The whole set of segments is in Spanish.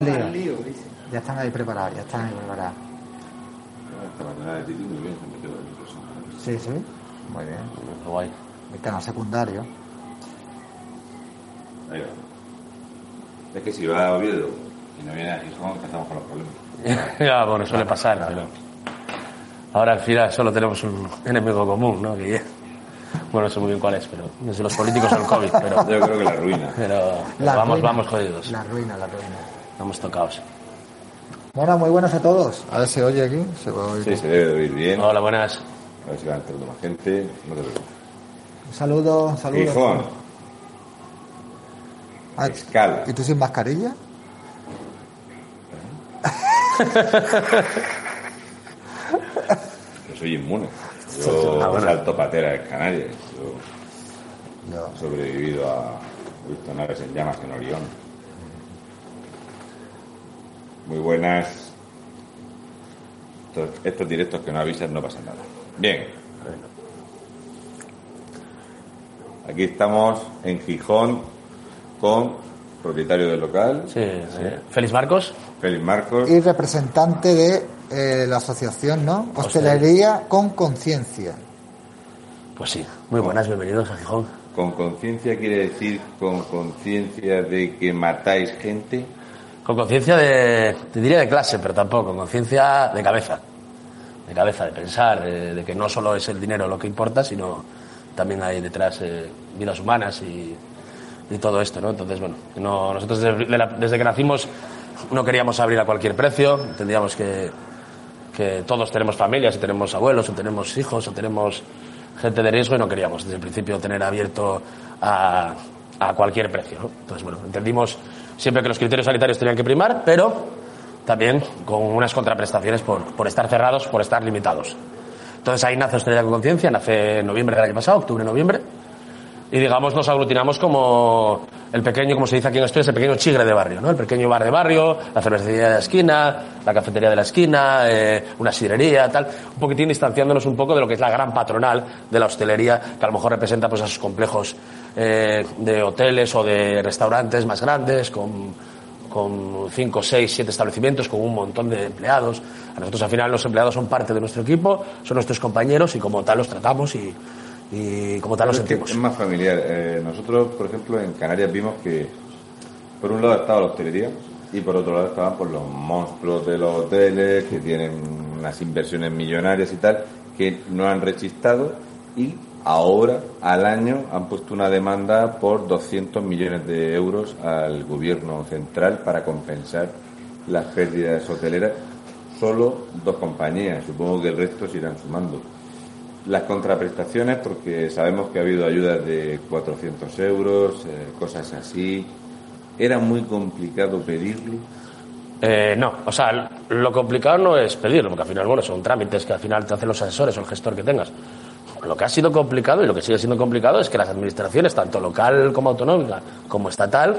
Lío. Ya están ahí preparados, ya están ahí preparados. Esta mañana de Titi muy bien, se me quedó el personaje. Sí, sí. Muy bien. Qué guay. El canal secundario. Ahí va. Es que si va a Oviedo y no viene a Gijón, empezamos con los problemas. ya, bueno, suele pasar, pero... Ahora al final solo tenemos un enemigo común, ¿no? Que... Bueno, no sé muy bien cuál es, pero desde los políticos al COVID, pero... Yo creo que la ruina. Pero La vamos, ruina. vamos jodidos. La ruina, la ruina. Vamos tocados. Bueno, muy buenas a todos. A ver si oye aquí. Se va a oír. Sí, se debe de oír bien. Hola, buenas. A ver si va entrando más gente. No te preocupes. Un saludo, un saludo. Gijón, Ah, escala. ¿Y tú sin mascarilla? Yo soy inmune. Yo Ah, bueno. salto patera de Canarias. Yo Yo. he sobrevivido a... He visto naves en llamas en Orión. Muy buenas. Estos, estos directos que no avisan no pasa nada. Bien. Aquí estamos en Gijón con propietario del local, Sí, sí. Félix Marcos. Félix Marcos. Y representante de eh, la asociación, ¿no? Hostelería con conciencia. Pues sí, muy buenas, bienvenidos a Gijón. Con conciencia quiere decir con conciencia de que matáis gente. Con conciencia de, te diría de clase, pero tampoco, con conciencia de cabeza. De cabeza, de pensar, de, de que no solo es el dinero lo que importa, sino también hay detrás eh, vidas humanas y, todo esto, ¿no? Entonces, bueno, no, nosotros desde, desde que nacimos no queríamos abrir a cualquier precio, entendíamos que, que todos tenemos familias y tenemos abuelos o tenemos hijos o tenemos gente de riesgo y no queríamos desde el principio tener abierto a, a cualquier precio. Entonces, bueno, entendimos siempre que los criterios sanitarios tenían que primar, pero también con unas contraprestaciones por, por estar cerrados, por estar limitados. Entonces ahí nace Hostelería con Conciencia, nace en noviembre del año pasado, octubre-noviembre, y digamos nos aglutinamos como el pequeño, como se dice aquí en Asturias, el pequeño chigre de barrio, ¿no? El pequeño bar de barrio, la cervecería de la esquina, la cafetería de la esquina, eh, una sidrería, tal, un poquitín distanciándonos un poco de lo que es la gran patronal de la hostelería, que a lo mejor representa pues a esos complejos eh, de hoteles o de restaurantes más grandes, con, con cinco, seis, siete establecimientos, con un montón de empleados. A nosotros al final los empleados son parte de nuestro equipo, son nuestros compañeros y como tal los tratamos y, y como tal que sentimos. Es más familiar. Eh, nosotros, por ejemplo, en Canarias vimos que por un lado estaba la hostelería y por otro lado estaban pues, los monstruos de los hoteles que tienen unas inversiones millonarias y tal que no han rechistado y ahora al año han puesto una demanda por 200 millones de euros al gobierno central para compensar las pérdidas hoteleras. Solo dos compañías, supongo que el resto se irán sumando. Las contraprestaciones, porque sabemos que ha habido ayudas de 400 euros, eh, cosas así. Era muy complicado pedirlo. Eh, no, o sea, lo complicado no es pedirlo, porque al final, bueno, son trámites que al final te hacen los asesores o el gestor que tengas. Lo que ha sido complicado y lo que sigue siendo complicado es que las administraciones, tanto local como autonómica como estatal,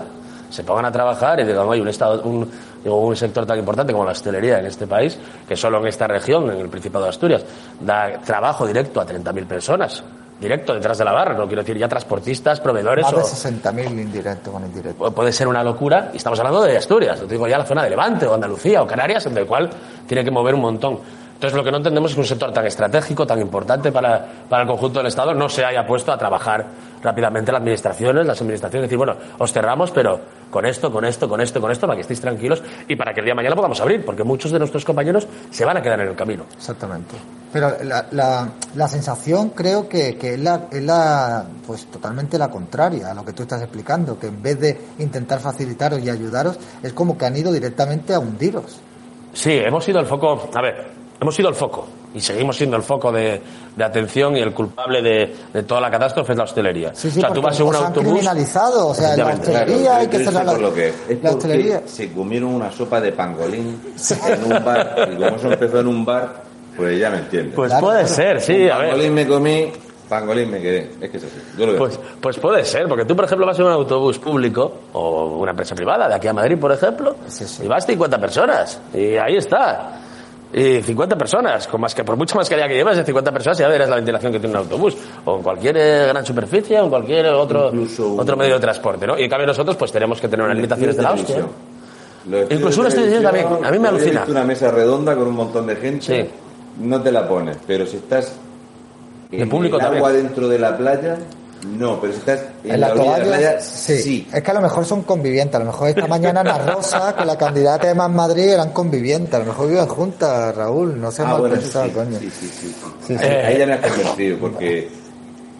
se pongan a trabajar y digan, oye, un, estado, un, sector tan importante como la hostelería en este país, que solo en esta región, en el Principado de Asturias, da trabajo directo a 30.000 personas, directo detrás de la barra, no quiero decir ya transportistas, proveedores Más de 60.000 indirecto con indirecto. Pu- puede ser una locura, y estamos hablando de Asturias, te digo ya la zona de Levante o Andalucía o Canarias, en el cual tiene que mover un montón. Entonces lo que no entendemos es que un sector tan estratégico, tan importante para, para el conjunto del Estado, no se haya puesto a trabajar rápidamente las administraciones, las administraciones, decir, bueno, os cerramos, pero con esto, con esto, con esto, con esto, para que estéis tranquilos y para que el día de mañana podamos abrir, porque muchos de nuestros compañeros se van a quedar en el camino. Exactamente. Pero la, la, la sensación creo que, que es, la, es la, pues totalmente la contraria a lo que tú estás explicando, que en vez de intentar facilitaros y ayudaros, es como que han ido directamente a hundiros. Sí, hemos sido el foco, a ver, hemos sido el foco y seguimos siendo el foco de, de atención y el culpable de, de toda la catástrofe es la hostelería. Sí, sí, o sea, tú vas en un os han autobús. criminalizado, o sea, la hostelería hay yo- que cerrar la, lo que es. Es la hostelería. se comieron una sopa de pangolín en un bar. Y como eso empezó en un bar, pues ya me entiendes. Pues Claro, puede claro. ser, sí, a ver. pangolín me comí, pangolín me quedé. Es que es así. Yo lo veo. Pues, pues puede ser, porque tú, por ejemplo, vas en un autobús público o una empresa privada de aquí a Madrid, por ejemplo, Sí, sí. y vas 50 personas, y ahí está. Y 50 personas, con más que por mucha mascarilla que llevas, de 50 personas ya verás la ventilación que tiene un autobús, o en cualquier eh, gran superficie, o en cualquier otro, Incluso otro medio de transporte, ¿no? Y en cambio nosotros pues tenemos que tener unas limitaciones de la hostia. estudios Incluso un de estudio de televisión, también, a mí me alucina. una mesa redonda con un montón de gente, Sí. no te la pones, pero si estás en público el agua también. dentro de la playa, no, pero si estás en, En la, la de la toalla, playa, sí. sí. Es que a lo mejor son convivientes. A lo mejor esta mañana Ana Rosa con la candidata de Más Madrid eran convivientes. A lo mejor viven juntas, Raúl. No sé Ah, bueno, pensado, sí, coño. sí, sí, sí, sí. Sí, sí. Ahí, ahí ya me has convencido, porque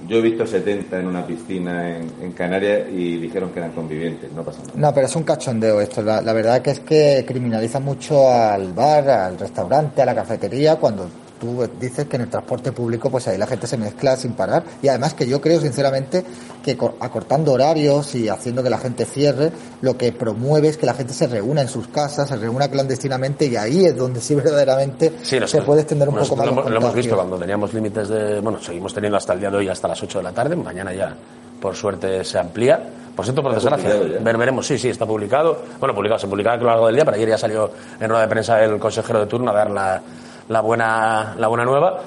yo he visto 70 en una piscina en, en Canarias y dijeron que eran convivientes, no pasa nada. No, pero es un cachondeo esto. La, la verdad que es que criminaliza mucho al bar, al restaurante, a la cafetería, cuando tú dices que en el transporte público, pues ahí la gente se mezcla sin parar. Y además que yo creo, sinceramente, que co- acortando horarios y haciendo que la gente cierre, lo que promueve es que la gente se reúna en sus casas, se reúna clandestinamente y ahí es donde sí verdaderamente Sí, se puede extender un poco más lo, lo hemos visto cuando teníamos límites de. Bueno, seguimos teniendo hasta el día de hoy, hasta las 8 de la tarde. Mañana ya, por suerte, se amplía. Por cierto, por desgracia, ver, veremos. Sí, sí, está publicado. Bueno, publicado, se publicará a lo largo del día, pero ayer ya salió en rueda de prensa el consejero de turno a dar la, la, buena, la buena nueva.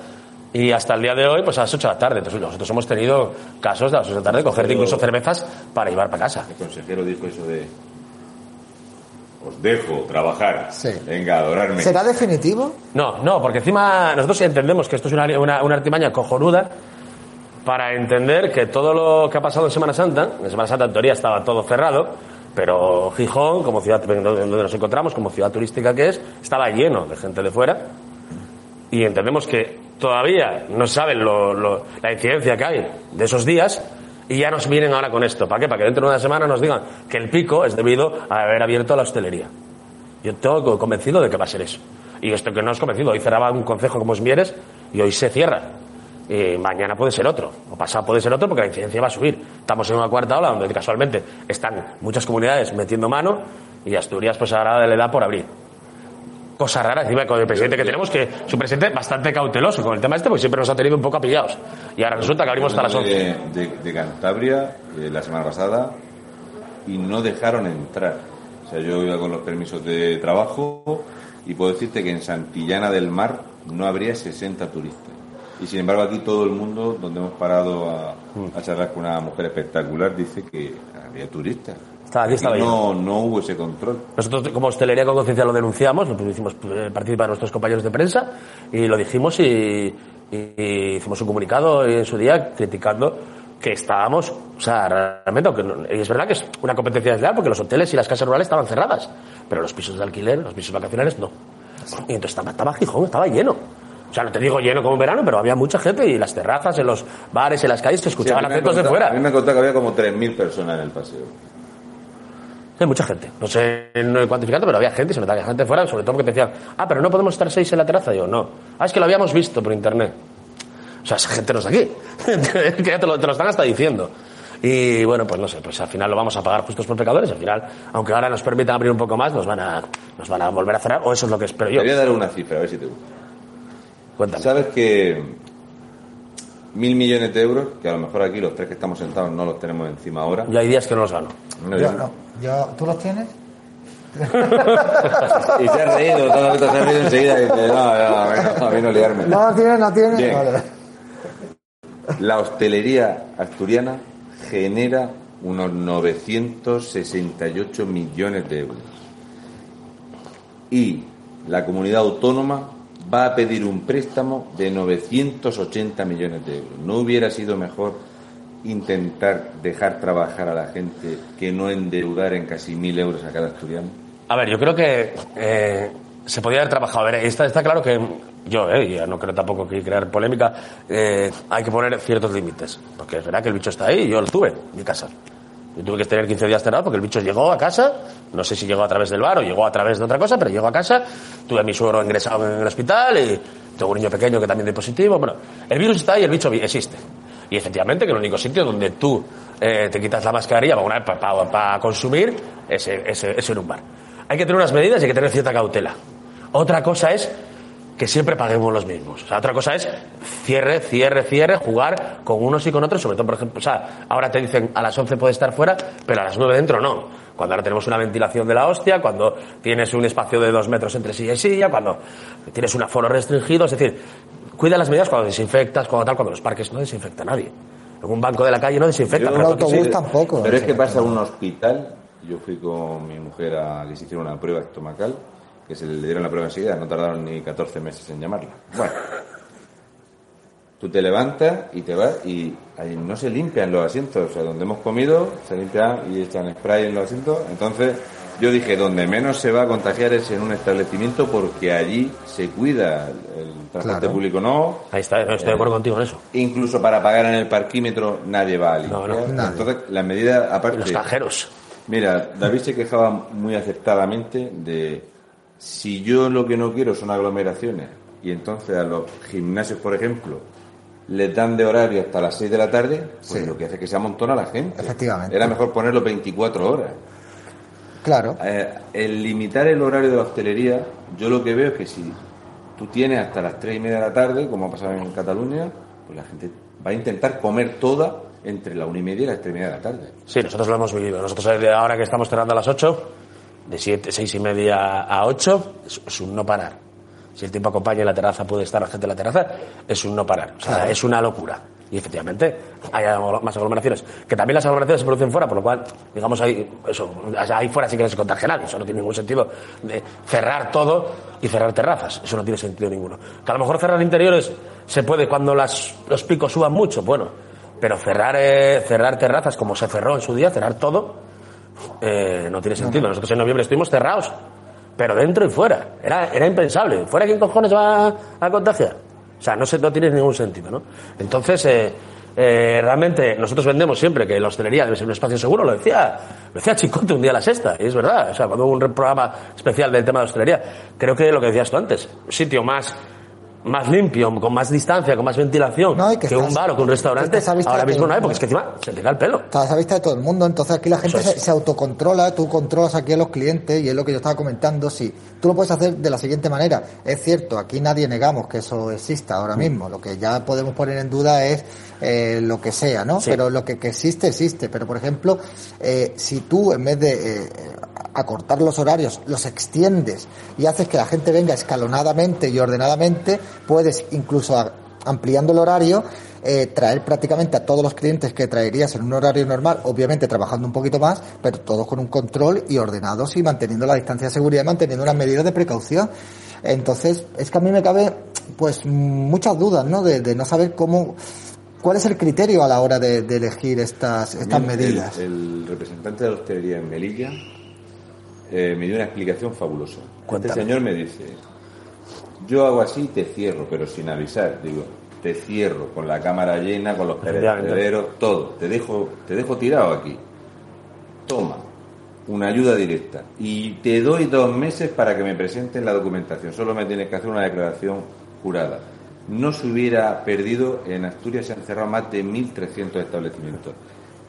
Y hasta el día de hoy, pues a las 8 de la tarde. Entonces, nosotros hemos tenido casos de a las 8 de la tarde, cogerte incluso cervezas para llevar para casa. El consejero dijo eso de... Os dejo trabajar. Sí. Venga, adorarme. ¿Será definitivo? No, no, porque encima nosotros entendemos que esto es una, una, una artimaña cojonuda para entender que todo lo que ha pasado en Semana Santa, en Semana Santa en teoría estaba todo cerrado, pero Gijón, como ciudad donde nos encontramos, como ciudad turística que es, estaba lleno de gente de fuera y entendemos que todavía no saben lo- la incidencia que hay de esos días y ya nos vienen ahora con esto. ¿Para qué? Para que dentro de una semana nos digan que el pico es debido a haber abierto la hostelería. Yo tengo convencido de que va a ser eso. Y esto que no es convencido, hoy cerraba un concejo como es Mieres y hoy se cierra. Y mañana puede ser otro, o pasado puede ser otro porque la incidencia va a subir. Estamos en una cuarta ola donde casualmente están muchas comunidades metiendo mano y Asturias pues ahora le da por abrir. Cosa rara encima con el presidente que tenemos, que su presidente bastante cauteloso con el tema este, porque siempre nos ha tenido un poco apillados. Y ahora resulta que abrimos hasta las 11. de, de- de Cantabria eh, la semana pasada y no dejaron entrar. O sea, yo iba con los permisos de trabajo y puedo decirte que en Santillana del Mar no habría 60 turistas. Y sin embargo aquí todo el mundo, donde hemos parado a, a charlar con una mujer espectacular, dice que había turistas. Aquí, no, no hubo ese control. Nosotros como Hostelería con Conciencia lo denunciamos, lo hicimos eh, participar nuestros compañeros de prensa y lo dijimos y, y- y hicimos un comunicado en su día criticando que estábamos, o sea, realmente, aunque no- y es verdad que es una competencia desleal porque los hoteles y las casas rurales estaban cerradas, pero los pisos de alquiler, los pisos vacacionales no. Y entonces estaba, estaba Gijón, estaba lleno. O sea, no te digo lleno como en verano, pero había mucha gente y las terrazas, en los bares, en las calles, se Sí, escuchaban han acentos de fuera. A mí me contado que había como 3.000 personas en el paseo. Hay mucha gente. No sé no cuantificando, pero había gente, se notaba que había gente fuera, sobre todo porque te decían, ah, pero no podemos estar seis en la terraza. Digo, no. Ah, es que lo habíamos visto por internet. O sea, esa gente no está aquí. que ya te lo, te lo están hasta diciendo. Y bueno, pues no sé, pues al final lo vamos a pagar justos por pecadores. Al final, aunque ahora nos permitan abrir un poco más, nos van a, nos van a volver a cerrar, o eso es lo que espero Te yo. voy a dar una cifra, a ver si te gusta. Cuéntame. ¿Sabes que mil millones de euros, que a lo mejor aquí los tres que estamos sentados no los tenemos encima ahora? Y hay días que no los gano. No, Yo yo- no. Yo, ¿Tú los tienes? Y se ha reído, todo el mundo se ha reído enseguida y dice, no, no, a mí no liarme. No los tienes, no tienes. Vale. La hostelería asturiana genera unos 968 millones de euros. Y la comunidad autónoma va a pedir un préstamo de 980 millones de euros. ¿No hubiera sido mejor intentar dejar trabajar a la gente que no endeudar en casi mil euros a cada asturiano? A ver, yo creo que eh, se podía haber trabajado. A ver, está, está claro que yo, eh, no creo tampoco que crear polémica, eh, hay que poner ciertos límites. Porque es verdad que el bicho está ahí yo lo tuve en mi casa. Yo tuve que tener 15 días cerrado porque el bicho llegó a casa, no sé si llegó a través del bar o llegó a través de otra cosa, pero llegó a casa, tuve a mi suegro ingresado en el hospital y tengo un niño pequeño que también dio positivo. Bueno, el virus está y el bicho existe. Y efectivamente que el único sitio donde tú eh, te quitas la mascarilla para, para, para consumir es, es, en un bar. Hay que tener unas medidas y hay que tener cierta cautela. Otra cosa es que siempre paguemos los mismos. O sea, otra cosa es cierre, cierre, cierre, jugar con unos y con otros, sobre todo, por ejemplo, ahora te dicen a las 11 puedes estar fuera, pero a las 9 dentro no. Cuando ahora tenemos una ventilación de la hostia, cuando tienes un espacio de dos metros entre silla y silla, cuando tienes un aforo restringido, es decir, cuida las medidas cuando desinfectas, cuando tal, cuando los parques no desinfecta nadie. En un banco de la calle no desinfecta. Yo- Un pero aquí autobús sí. tampoco. Pero es que pasa a un hospital yo fui con mi mujer a que se hiciera una prueba estomacal, que se le dieron la prueba enseguida, no tardaron ni 14 meses en llamarla. Bueno, tú te levantas y te vas y ahí no se limpian los asientos, o sea, donde hemos comido se limpian y echan spray en los asientos, entonces yo dije, donde menos se va a contagiar es en un establecimiento porque allí se cuida el transporte Claro. público, no. Ahí está, estoy de acuerdo contigo en eso. Incluso para pagar en el parquímetro nadie va a limpiar. No, no, nadie. Entonces, las medidas, aparte... los cajeros. Mira, David se quejaba muy acertadamente de si yo lo que no quiero son aglomeraciones y entonces a los gimnasios, por ejemplo, les dan de horario hasta las 6 de la tarde, pues Sí. lo que hace es que se amontona la gente. Efectivamente. Era mejor ponerlo 24 horas. Claro. Eh, el limitar el horario de la hostelería, yo lo que veo es que si tú tienes hasta las 3 y media de la tarde, como ha pasado en Cataluña, pues la gente va a intentar comer toda entre la una y media y las 3 y media de la tarde. Sí, nosotros lo hemos vivido. Nosotros eh, ahora que estamos cerrando a las 8, de 7, 6 y media a 8, es, es un no parar. Si el tiempo acompaña y la terraza puede estar la gente en la terraza, es un no parar. O sea, Claro. es una locura. Y efectivamente hay más aglomeraciones. Que también las aglomeraciones se producen fuera, por lo cual, digamos, ahí, eso, ahí fuera sí que no se contagia nadie. Eso no tiene ningún sentido de cerrar todo y cerrar terrazas. Eso no tiene sentido ninguno. Que a lo mejor cerrar interiores se puede cuando las, los picos suban mucho, bueno. Pero cerrar, eh, cerrar terrazas como se cerró en su día, cerrar todo, eh, no tiene sentido. Nosotros en noviembre estuvimos cerrados, pero dentro y fuera. Era, era impensable. ¿Fuera quién cojones va a contagiar? O sea, no, se, no tiene ningún sentido, ¿no? Entonces, eh, eh, realmente nosotros vendemos siempre que la hostelería debe ser un espacio seguro, lo decía, lo decía Chicote un día a la sexta, y es verdad, o sea, cuando hubo un programa especial del tema de hostelería, creo que lo que decías tú antes, sitio más más limpio, con más distancia, con más ventilación No, que que, estás- un bar o que un restaurante, ahora mismo no hay, porque es que encima se te da el pelo. Estás a vista de todo el mundo, entonces aquí la gente es. se, se autocontrola, tú controlas aquí a los clientes y es lo que yo estaba comentando, sí, tú lo puedes hacer de la siguiente manera, es cierto, aquí nadie negamos que eso exista Mm. ahora mismo, lo que ya podemos poner en duda es eh, lo que sea, ¿no? Sí. Pero lo que, que existe, existe, pero por ejemplo, eh, si tú en vez de eh, acortar los horarios, los extiendes y haces que la gente venga escalonadamente y ordenadamente, puedes incluso a- ampliando el horario, eh, traer prácticamente a todos los clientes que traerías en un horario normal, obviamente trabajando un poquito más, pero todos con un control y ordenados y manteniendo la distancia de seguridad, y manteniendo unas medidas de precaución. Entonces, es que a mí me cabe, pues, muchas dudas, ¿no? De, de no saber cómo, cuál es el criterio a la hora de, de elegir estas, estas medidas. El, el representante de la hostelería en Melilla eh, me dio una explicación fabulosa. Cuéntame. Este señor me dice, yo hago así y te cierro, pero sin avisar. Digo, te cierro con la cámara llena, con los perecederos, todo. Te dejo, te dejo tirado aquí. Toma, una ayuda directa. Y te doy dos meses para que me presenten la documentación. Solo me tienes que hacer una declaración jurada. No se hubiera perdido, en Asturias se han cerrado más de 1.300 establecimientos.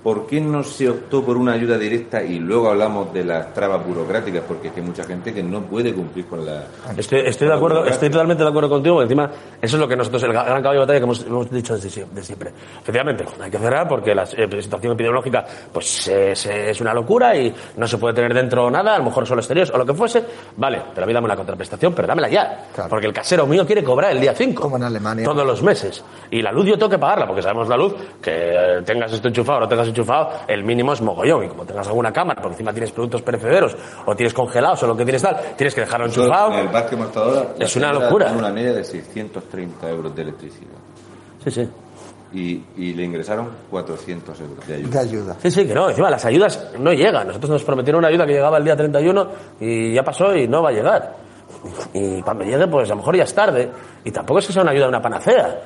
¿Por qué no se optó por una ayuda directa y luego hablamos de las trabas burocráticas? Porque es que hay mucha gente que no puede cumplir con la... Estoy, estoy de acuerdo, estoy totalmente de acuerdo contigo, porque encima eso es lo que nosotros, el gran caballo de batalla que hemos, hemos dicho desde sie- de siempre. Efectivamente, hay que cerrar porque la eh, situación epidemiológica pues es, es una locura y no se puede tener dentro nada, a lo mejor solo exteriores o lo que fuese. Vale, pero a mí dame una contraprestación, pero dámela ya. Claro. Porque el casero mío quiere cobrar el día 5. Como en Alemania. Todos los meses. Y la luz yo tengo que pagarla, porque sabemos la luz, que eh, tengas esto enchufado o no tengas enchufado, el mínimo es mogollón. Y como tengas alguna cámara, por encima tienes productos perecederos o tienes congelados o lo que tienes tal, tienes que dejarlo enchufado. En el ahora, Es una locura. tiene una media de 630 euros de electricidad. Sí, sí. Y, y le ingresaron 400 euros de ayuda. De ayuda. Sí, sí, que no. Encima, las ayudas no llegan. Nosotros nos prometieron una ayuda que llegaba el día 31 y ya pasó y no va a llegar. Y cuando llegue, pues a lo mejor ya es tarde. Y tampoco es que sea una ayuda, una panacea.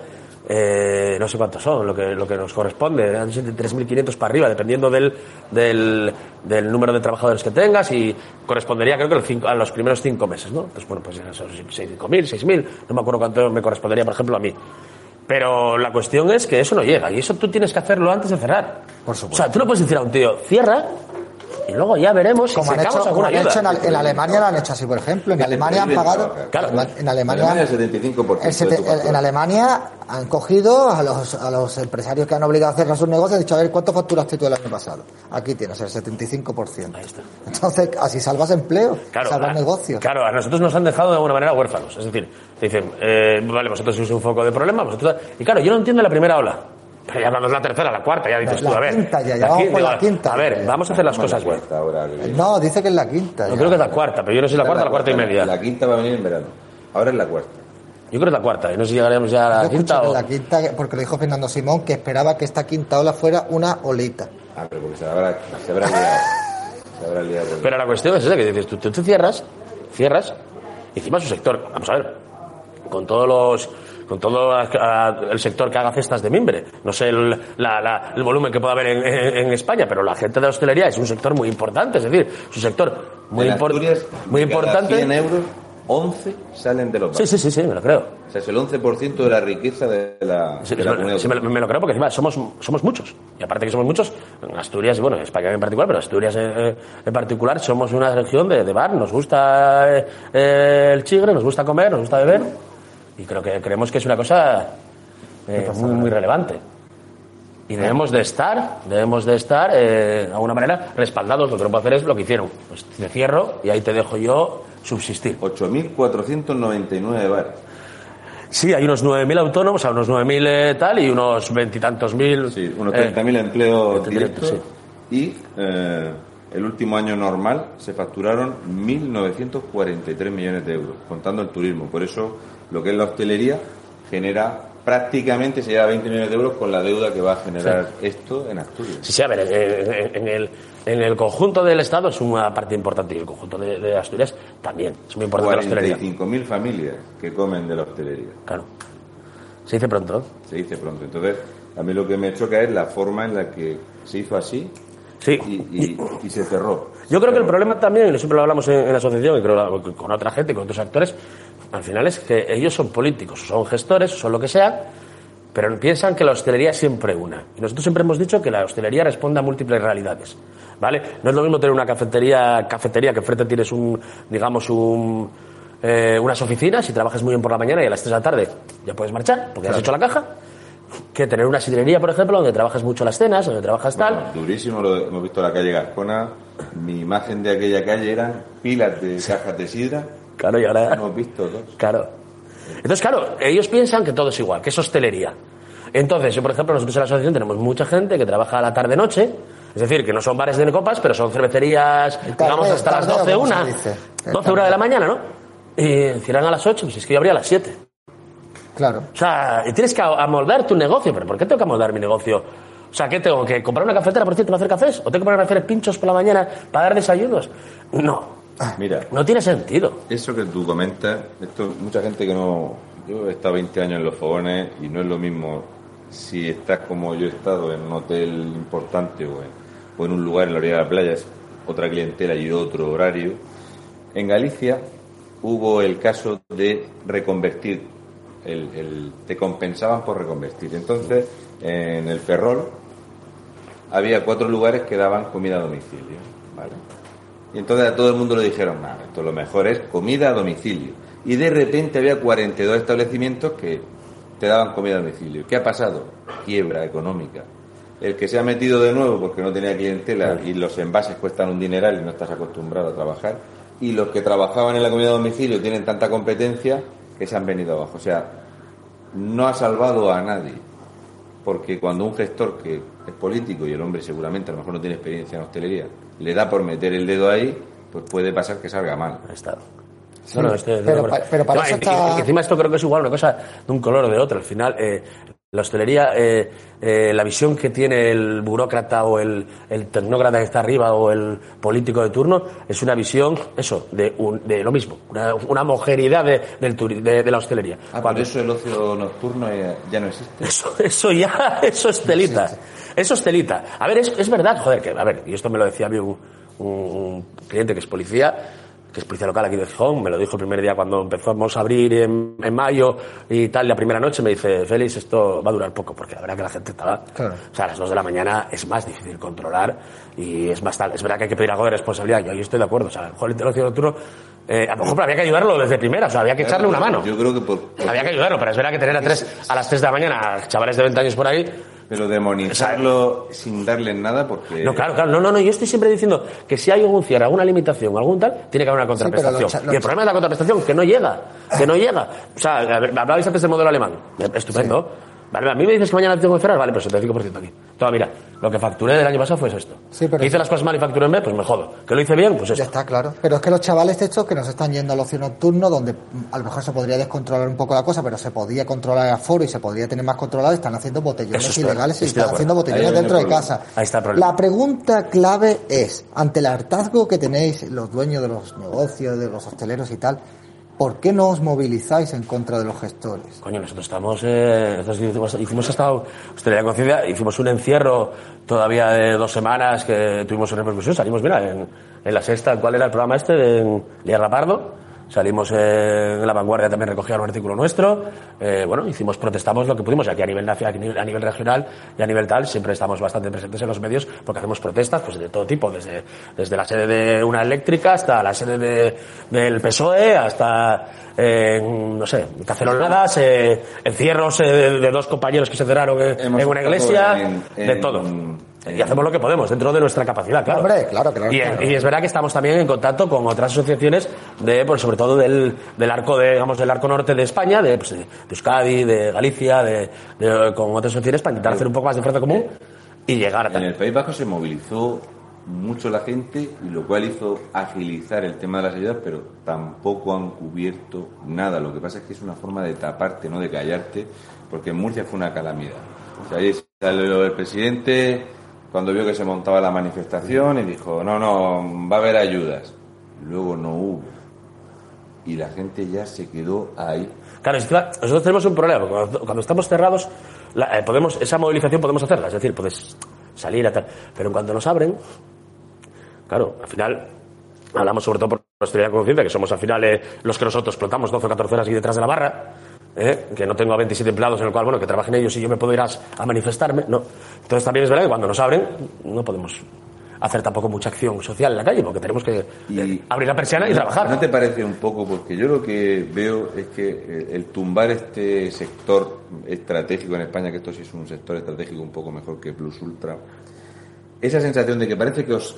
Eh, no sé cuántos son, lo que, lo que nos corresponde. Eran de 3.500 para arriba, dependiendo del, del, del número de trabajadores que tengas. Y correspondería, creo que cinco- a los primeros cinco meses, ¿no? Entonces, bueno, pues esos 5.000, 6.000. No me acuerdo cuánto me correspondería, por ejemplo, a mí. Pero la cuestión es que eso no llega y eso tú tienes que hacerlo antes de cerrar. Por supuesto. O sea, tú no puedes decir a un tío, cierra y luego ya veremos Como si han hecho, como alguna han hecho en, Ale- en Alemania lo han hecho así, por ejemplo. En Alemania han pagado. Claro. En Alemania, Alemania el 75% el sete- de tu factura. en Alemania han cogido a los, a los empresarios que han obligado a cerrar sus negocios y han dicho, a ver, ¿cuánto facturaste tú el año pasado? Aquí tienes el 75%. Ahí está. Entonces, así salvas empleo, salvas a- negocios. Claro, a nosotros nos han dejado de alguna manera huérfanos. Es decir, te dicen, eh, vale, vosotros sois un foco de problema, vosotros... Y claro, yo no entiendo la primera ola. Pero ya cuando es la tercera, la cuarta, ya dices La- tú, a la ver. quinta ya, ya vamos por la quinta. A ver, vamos a hacer las cosas bien. No, dice que es la quinta. Yo ya. creo que es la cuarta, pero yo no sé si la cuarta la cuarta y media. La quinta va a venir en verano. Ahora es la cuarta. Yo creo que es la cuarta, y no sé si llegaremos ya a la quinta o... la quinta, porque lo dijo Fernando Simón, que esperaba que esta quinta ola fuera una olita. Ah, pero porque se habrá, se habrá liado. Se habrá liado. Pero la cuestión es esa, que dices, tú, tú te cierras, cierras, y encima su sector, vamos a ver, con todos los con todo el sector que haga cestas de mimbre. No sé el, la- la- el volumen que pueda haber en, en- en España, pero la gente de la hostelería es un sector muy importante, es decir, es un sector muy, En impor- Asturias, muy importante. 100 euros, 11 salen de los Sí, bares. sí, sí, sí, me lo creo. O sea, es el 11% de la riqueza de la, Sí, de la me- comunidad sí, me, autónoma. me lo creo porque encima somos, somos muchos. Y aparte que somos muchos, en Asturias, y bueno, en España en particular, pero Asturias en, en particular, somos una región de, de bar. Nos gusta eh, eh, el chigre, nos gusta comer, nos gusta beber. Y creo que creemos que es una cosa eh, muy, muy relevante. Y debemos de estar, debemos de estar, eh, de alguna manera, respaldados. Lo que no puedo hacer es lo que hicieron. Pues te cierro y ahí te dejo yo subsistir. 8.499 bares. Sí, hay unos 9.000 autónomos, a unos 9.000 eh, tal, y unos veintitantos mil. Sí, unos eh, 30.000 empleos 30.000, directos. sí. Y eh, el último año normal se facturaron 1.943 millones de euros, contando el turismo. Por eso, lo que es la hostelería genera prácticamente, se lleva 20 millones de euros con la deuda que va a generar esto en Asturias. Sí, sí, a ver, eh, en el, en el conjunto del Estado es una parte importante y el conjunto de, de Asturias también. Es muy importante la hostelería. 45.000 familias que comen de la hostelería. Claro. Se dice pronto. Se dice pronto. Entonces, a mí lo que me choca es la forma en la que se hizo así Sí. y, y- y se cerró. Yo creo que el problema también, y siempre lo hablamos en, en la asociación y creo con otra gente, con otros actores, al final es que ellos son políticos, son gestores, son lo que sea, pero piensan que la hostelería es siempre una. Y nosotros siempre hemos dicho que la hostelería responde a múltiples realidades. ¿Vale? No es lo mismo tener una cafetería, cafetería que enfrente tienes un, digamos, un, eh, unas oficinas y trabajas muy bien por la mañana y a las 3 de la tarde ya puedes marchar porque has hecho la caja, que tener una sidrería, por ejemplo, donde trabajas mucho las cenas, donde trabajas tal. Bueno, durísimo, lo hemos visto la calle Gascona. Mi imagen de aquella calle eran pilas de cajas de sidra. Claro, y ahora... Hemos visto dos. Claro. Entonces, claro, ellos piensan que todo es igual, que es hostelería. Entonces, yo, por ejemplo, nosotros en la asociación tenemos mucha gente que trabaja a la tarde-noche, es decir, que no son bares de copas, pero son cervecerías, tarde- digamos, hasta las tarde, 12, ¿o cómo una, se dice? El 12, una de la mañana, ¿no? Y cierran a las 8, pues es que yo abría a las 7. Claro. O sea, y tienes que amoldar tu negocio, pero ¿por qué tengo que amoldar mi negocio? O sea, ¿qué tengo? ¿Que comprar una cafetera, por cierto, para hacer cafés? ¿O tengo que poner a hacer pinchos por la mañana para dar desayunos? No, Mira, no tiene sentido. eso que tú comentas, esto mucha gente que no. Yo he estado 20 años en los fogones y no es lo mismo si estás como yo he estado en un hotel importante o en, o en un lugar en la orilla de la playa, es otra clientela y otro horario. En Galicia hubo el caso de reconvertir, el, el- te compensaban por reconvertir. Entonces, en el Ferrol había cuatro lugares que daban comida a domicilio. ¿vale? Y entonces a todo el mundo le dijeron, nada, esto lo mejor es comida a domicilio. Y de repente había 42 establecimientos que te daban comida a domicilio. ¿Qué ha pasado? Quiebra económica. El que se ha metido de nuevo porque no tenía clientela y los envases cuestan un dineral y no estás acostumbrado a trabajar. Y los que trabajaban en la comida a domicilio tienen tanta competencia que se han venido abajo. O sea, no ha salvado a nadie. Porque cuando un gestor que es político y el hombre seguramente a lo mejor no tiene experiencia en hostelería, le da por meter el dedo ahí, pues puede pasar que salga mal. Está. Sí, No, no, estoy- pero no, pa- pero para no, eso está- y- y encima esto creo que es igual una cosa de un color o de otro. Al final, eh, la hostelería, eh, eh, la visión que tiene el burócrata o el, el tecnócrata que está arriba o el político de turno es una visión, eso, de, un- de lo mismo, una, una homogeneidad de, del turi- de, de la hostelería. Ah, por Cuando- eso el ocio nocturno ya, ya no existe. eso, eso ya, eso es telita. Eso es telita. A ver, es, es verdad, joder, que, a ver, y esto me lo decía a mí un, un- un cliente que es policía, que es policía local aquí de Gijón, me lo dijo el primer día cuando empezamos a abrir en, en mayo y tal, la primera noche me dice, Félix, esto va a durar poco, porque la verdad que la gente estaba... Claro. O sea, a las dos de la mañana es más difícil controlar y es más tal. Es verdad que hay que pedir algo de responsabilidad, yo ahí estoy de acuerdo. O sea, a lo mejor el nocturno, eh, a lo mejor había que ayudarlo desde primera, o sea, había que echarle una mano. Yo creo que por... Había que ayudarlo, pero es verdad que tener a, tres, a las 3 de la mañana a chavales de 20 años por ahí. Pero demonizarlo sin darle nada porque... No, claro, claro, no, no, no. Yo estoy siempre diciendo que si hay algún cierre, alguna limitación, algún tal, tiene que haber una contraprestación. lo y el problema es la contraprestación, que no llega, que no llega. O sea, hablabais antes del modelo alemán, estupendo. Vale, a mí me dices que mañana tengo que cerrar, vale, pues 75% aquí. Toma, mira, lo que facturé del año pasado fue esto. Sí, pero- Que hice las cosas mal y facturé en B, pues me jodo. Que lo hice bien, pues Ya esto. está, claro. Pero es que los chavales estos que nos están yendo al ocio nocturno, donde a lo mejor se podría descontrolar un poco la cosa, pero se podía controlar el aforo y se podría tener más controlado, están haciendo botellones es ilegales y de están haciendo botellones dentro de casa. Ahí está el problema. La pregunta clave es, ante el hartazgo que tenéis los dueños de los negocios, de los hosteleros y tal, ¿por qué no os movilizáis en contra de los gestores? Coño, nosotros estamos, eh, nosotros hicimos, hicimos hasta Hostelería Conciencia, hicimos un encierro todavía de dos semanas que tuvimos repercusión, salimos, mira, en, en la sexta, ¿cuál era el programa este? De Liarra Pardo, salimos eh, en La Vanguardia también recogía un artículo nuestro, eh, bueno, hicimos, protestamos lo que pudimos, aquí a nivel nacional, a nivel, regional y a nivel tal, siempre estamos bastante presentes en los medios porque hacemos protestas pues de todo tipo, desde, desde la sede de una eléctrica hasta la sede de, del PSOE, hasta, eh, no sé, caceroladas, eh, encierros eh, de, de dos compañeros que se cerraron eh, en una iglesia, en- de todo. Y hacemos lo que podemos dentro de nuestra capacidad, claro. Hombre, claro, claro, Y, claro. y es verdad que estamos también en contacto con otras asociaciones de, pues, sobre todo del, del arco de, digamos, del arco norte de España, de, pues, de Euskadi, de Galicia, de, de- con otras asociaciones para intentar hacer un poco más de fuerza común y llegar a En el País Vasco se movilizó mucho la gente y lo cual hizo agilizar el tema de las ayudas, pero tampoco han cubierto nada. Lo que pasa es que es una forma de taparte, no de callarte, porque en Murcia fue una calamidad. O sea, ahí salió el presidente cuando vio que se montaba la manifestación y dijo, no, no, va a haber ayudas. Luego no hubo. Y la gente ya se quedó ahí. Claro, nosotros tenemos un problema, cuando, estamos cerrados, eh, podemos, esa movilización podemos hacerla, es decir, puedes salir a tal. Pero cuando nos abren, claro, al final, hablamos sobre todo por nuestra conciencia, que somos al final eh, los que nosotros explotamos 12 o 14 horas aquí detrás de la barra, eh, que no tengo a 27 empleados en el cual, bueno, que trabajen ellos y yo me puedo ir a, a manifestarme, no. Entonces también es verdad que cuando nos abren, no podemos hacer tampoco mucha acción social en la calle, porque tenemos que Y- eh, abrir la persiana y trabajar. ¿No te parece un poco? Porque yo lo que veo es que el, el tumbar este sector estratégico en España, que esto sí es un sector estratégico un poco mejor que Plus Ultra, esa sensación de que parece que os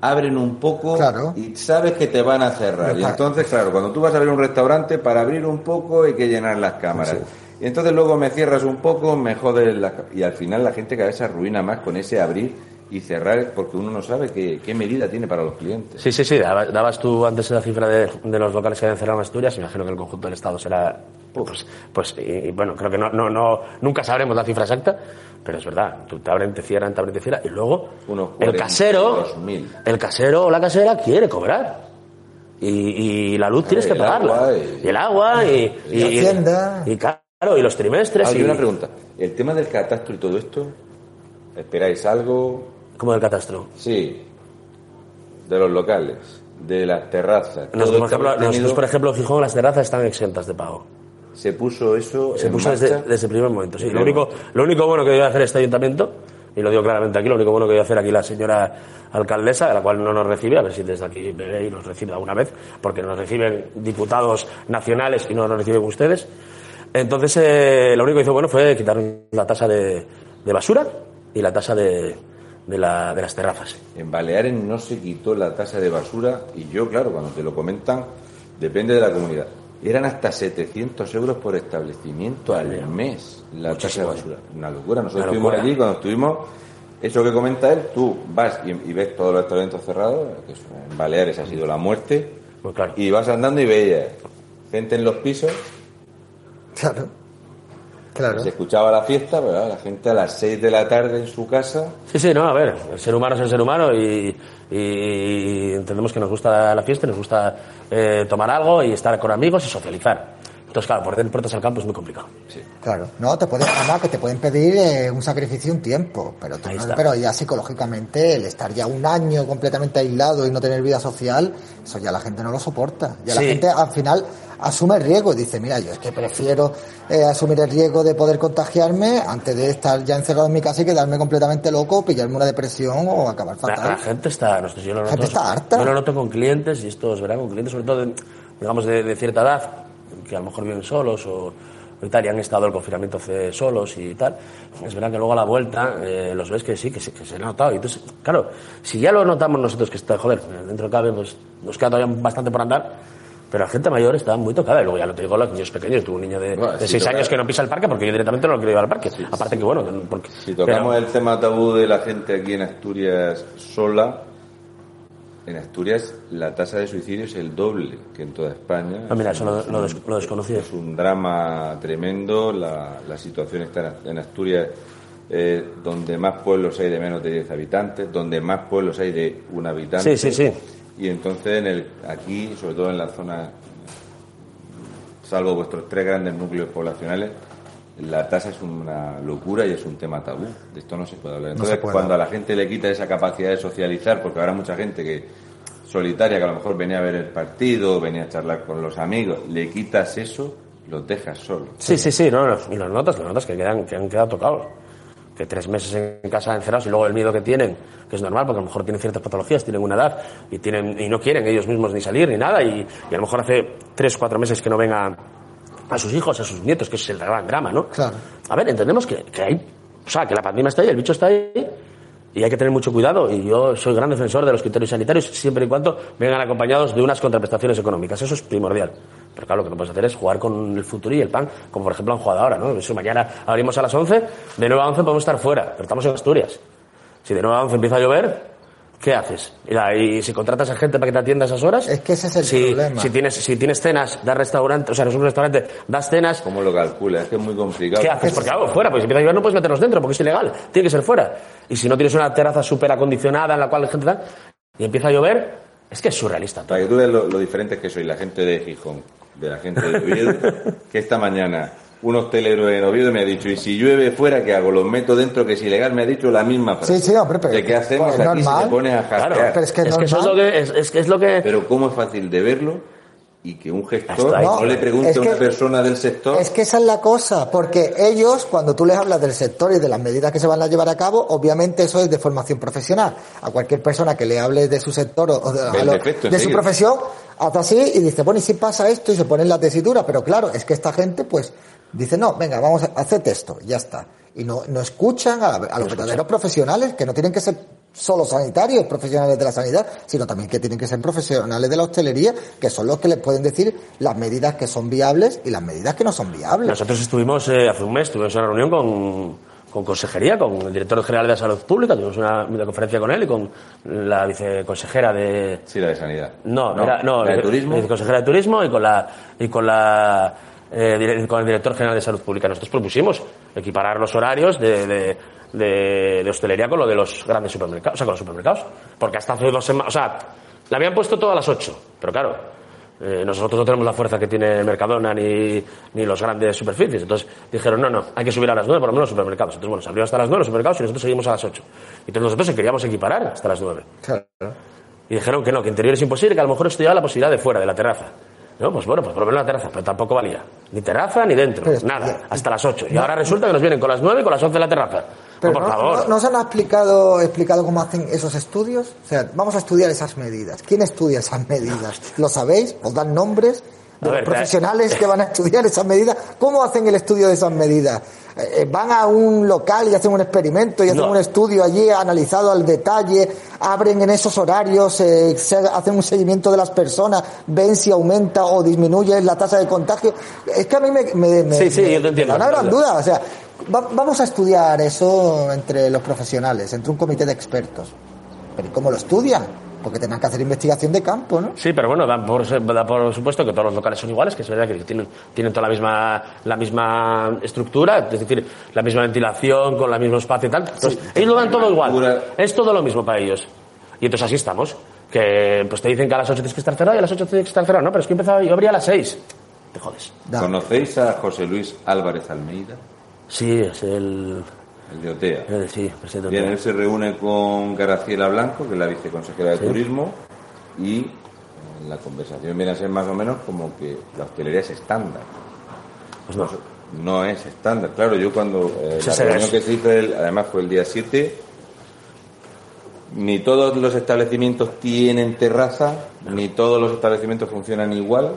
abren un poco Claro. y sabes que te van a cerrar. Y entonces, claro, cuando tú vas a abrir un restaurante, para abrir un poco hay que llenar las cámaras. Y entonces luego me cierras un poco, me jodes la... Y al final la gente cada vez se arruina más con ese abrir y cerrar porque uno no sabe qué, qué medida tiene para los clientes. Sí, sí, sí. daba- Dabas tú antes la cifra de, de los locales que habían cerrado en Asturias. Imagino que el conjunto del Estado será. Pues, pues y, y bueno, creo que no, no, no, nunca sabremos la cifra exacta, pero es verdad. Tú te abren, te cierran, te abren, te cierran. Y luego, Unos el casero, 42.000. el casero o la casera quiere cobrar. Y, y la luz tienes que pagarla. agua y- Y el agua y. Y Hacienda. Y, claro, y los trimestres. Ah, y, una pregunta. El tema del catastro y todo esto, ¿esperáis algo? Como del catastro. Sí. De los locales, de las terrazas. Nosotros, por ejemplo, tenido- nosotros, por ejemplo, en Gijón, las terrazas están exentas de pago. se puso eso Se en puso marcha. desde, desde el primer momento, sí. Lo único, lo único bueno que debe hacer este ayuntamiento, y lo digo claramente aquí, lo único bueno que debe hacer aquí la señora alcaldesa, a la cual no nos recibe, a ver si desde aquí nos recibe alguna vez, porque nos reciben diputados nacionales y no nos reciben ustedes. Entonces, eh, lo único que hizo bueno fue quitar la tasa de, de basura y la tasa de, de, la- de las terrazas. En Baleares no se quitó la tasa de basura y yo, claro, cuando te lo comentan, depende de la comunidad. Eran hasta 700 euros por establecimiento al mes la tasa de basura. Una locura. Nosotros Una estuvimos allí, cuando estuvimos, eso que comenta él, tú vas y, y ves todos los restaurantes cerrados, que en Baleares ha sido la muerte, Pues claro. y vas andando y veías gente en los pisos, Claro. Claro. se escuchaba la fiesta, ¿verdad? la gente a las 6 de la tarde en su casa, Sí, sí, no, a ver, el ser humano es el ser humano y, y entendemos que nos gusta la fiesta, nos gusta eh, tomar algo y estar con amigos y socializar. Entonces, claro, por tener puertas al campo es muy complicado. Claro, no, te pueden, además que te pueden pedir eh, un sacrificio, un tiempo, pero, tú no- pero ya psicológicamente el estar ya un año completamente aislado y no tener vida social, eso ya la gente no lo soporta. Ya la Sí. gente al final asume el riesgo y dice, mira, yo es que prefiero eh, asumir el riesgo de poder contagiarme antes de estar ya encerrado en mi casa y quedarme completamente loco, pillarme una depresión o acabar La, la fatal. gente está, nosotros, yo lo La noto, gente está harta. Yo lo noto con clientes y esto es verdad, con clientes sobre todo, de, digamos, de, de cierta edad, que a lo mejor viven solos o, o y tal, y han estado el confinamiento solos y tal. Es verdad que luego a la vuelta eh, los ves que sí, que, sí, que se ha notado. Y entonces, claro, si ya lo notamos nosotros que está, joder, dentro de cabe, pues nos queda todavía bastante por andar. Pero la gente mayor está muy tocada. Y luego ya lo te digo, los niños pequeños. Tuve un niño de, Bueno, de si 6 toca- años que no pisa el parque porque yo directamente no lo quiero llevar al parque. Aparte que, bueno, que- porque... Si tocamos pero- el tema tabú de la gente aquí en Asturias sola, en Asturias la tasa de suicidio es el doble que en toda España. Ah, mira, Es eso un- lo, lo. Es un drama tremendo. La, la situación está en- en Asturias, eh, donde más pueblos hay de menos de 10 habitantes, donde más pueblos hay de un habitante. Sí, sí, sí. Y entonces en el, aquí, sobre todo en la zona, salvo vuestros tres grandes núcleos poblacionales, la tasa es una locura y es un tema tabú. De esto no se puede hablar. Entonces, puede cuando a la gente le quita esa capacidad de socializar, porque habrá mucha gente que solitaria, que a lo mejor venía a ver el partido, venía a charlar con los amigos, le quitas eso, los dejas solos. Sí, sí, sí, no, no, y los notas, los notas que, quedan, que han quedado tocados. Que tres meses en casa encerrados y luego el miedo que tienen, que es normal, porque a lo mejor tienen ciertas patologías, tienen una edad y, tienen, y no quieren ellos mismos ni salir ni nada, y, y a lo mejor hace tres, cuatro meses que no vengan a sus hijos, a sus nietos, que es el gran drama, ¿no? Claro. A ver, entendemos que, que hay, o sea, que la pandemia está ahí, el bicho está ahí, y hay que tener mucho cuidado. Y yo soy gran defensor de los criterios sanitarios siempre y cuando vengan acompañados de unas contraprestaciones económicas. Eso es primordial. Pero claro, lo que no puedes hacer es jugar con el futuro y el pan, como por ejemplo han jugado ahora, ¿no? Eso mañana abrimos a las 11, de 9 a 11 podemos estar fuera, pero estamos en Asturias. Si de 9 a 11 empieza a llover, ¿qué haces? Y, si contratas a gente para que te atienda esas horas. Es que ese es el si, problema. Si tienes, si tienes cenas, das restaurante, o sea, no es un restaurante, das cenas, ¿Cómo lo calculas? Es que es muy complicado. ¿Qué haces? Porque hago fuera, porque si empieza a llover no puedes meterlos dentro, porque es ilegal. Tiene que ser fuera. Y si no tienes una terraza súper acondicionada en la cual la gente da, y empieza a llover, es que es surrealista. Para que tú veas lo, lo diferentes que soy, la gente de Gijón, de la gente de Oviedo, que esta mañana un hostelero en Oviedo me ha dicho, y si llueve fuera, ¿qué hago? Los meto dentro, que es ilegal, me ha dicho la misma frase. Sí, sí, hombre, pero- ¿De qué hacemos pues, aquí si normal. te pones a Claro, jaspear? pero es que es que eso es lo que, es, es que es lo que... Pero cómo es fácil de verlo y que un gestor ahí. no, le pregunte es a una que- persona del sector. Es que esa es la cosa, porque ellos, cuando tú les hablas del sector y de las medidas que se van a llevar a cabo, obviamente eso es de formación profesional. A cualquier persona que le hable de su sector o de, su profesión, hace así y dice, bueno, y si pasa esto y se pone en la tesitura, pero claro, es que esta gente pues dice, no, venga, vamos a hacer esto, ya está. Y no, no escuchan a, a los verdaderos profesionales, que no tienen que ser solo sanitarios, profesionales de la sanidad, sino también que tienen que ser profesionales de la hostelería, que son los que les pueden decir las medidas que son viables y las medidas que no son viables. Nosotros estuvimos eh, hace un mes, tuvimos una reunión con, con consejería, con el director general de Salud Pública, tuvimos una videoconferencia con él y con la viceconsejera de, Sí, la de sanidad. No, era- no, la de turismo. viceconsejera de turismo y con la y con la eh, con el director general de salud pública. Nosotros propusimos equiparar los horarios de, de, de- de hostelería con lo de los grandes supermercados, o sea, con los supermercados, porque hasta hace dos semanas, o sea, la habían puesto todo a las 8, pero claro. Eh, nosotros no tenemos la fuerza que tiene Mercadona ni, ni los grandes superficies. Entonces dijeron, no, no, hay que subir a las 9 por lo menos los supermercados. Entonces, bueno, se abrió hasta las 9 los supermercados y nosotros seguimos a las 8. Entonces nosotros queríamos equiparar hasta las 9. Claro. Y dijeron que no, que interior es imposible, que a lo mejor estudiaba la posibilidad de fuera, de la terraza. No, pues bueno, pues por lo menos la terraza, pero tampoco valía. Ni terraza ni dentro, Pero- nada, hasta las 8. Y ahora resulta que nos vienen con las 9 y con las 11 de la terraza. Pero No, por no, favor. no- ¿no se han explicado, explicado cómo hacen esos estudios? O sea, vamos a estudiar esas medidas. ¿Quién estudia esas medidas? ¿Lo sabéis? ¿Os dan nombres de A los ver, profesionales que van a estudiar esas medidas? ¿Cómo hacen el estudio de esas medidas? Eh, eh, ¿Van a un local y hacen un experimento y hacen No. un estudio allí analizado al detalle? ¿Abren en esos horarios? eh, hacen un seguimiento de las personas? ¿Ven si aumenta o disminuye la tasa de contagio? Es que a mí me, me, me- Sí, sí, me- yo te entiendo. una gran duda. O sea, va- vamos a estudiar eso entre los profesionales, entre un comité de expertos. Pero ¿y cómo lo estudian? Porque tendrán que hacer investigación de campo, ¿no? Sí, pero bueno, da por, da por supuesto que todos los locales son iguales, que es verdad que tienen, tienen toda la misma, la misma estructura, es decir, la misma ventilación, con el mismo espacio y tal. Entonces, ellos lo dan todo igual. Es todo lo mismo para ellos. Y entonces así estamos. Que pues te dicen que a las 8 tienes que estar cerrado y a las 8 tienes que estar cerrado. No, pero es que he empezado, yo abría a las 6. Te jodes. Da. ¿Conocéis a José Luis Álvarez Almeida? Sí, es el. El de OTEA. el- sí, presidente. Bien, él se reúne con Graciela Blanco, que es la viceconsejera de Turismo, y la conversación viene a ser más o menos como que la hostelería es estándar. Pues no. No es estándar. Claro, yo cuando eh, Sí, la reunión que se hizo, el- además fue el día 7, ni todos los establecimientos tienen terraza, ni todos los establecimientos funcionan igual.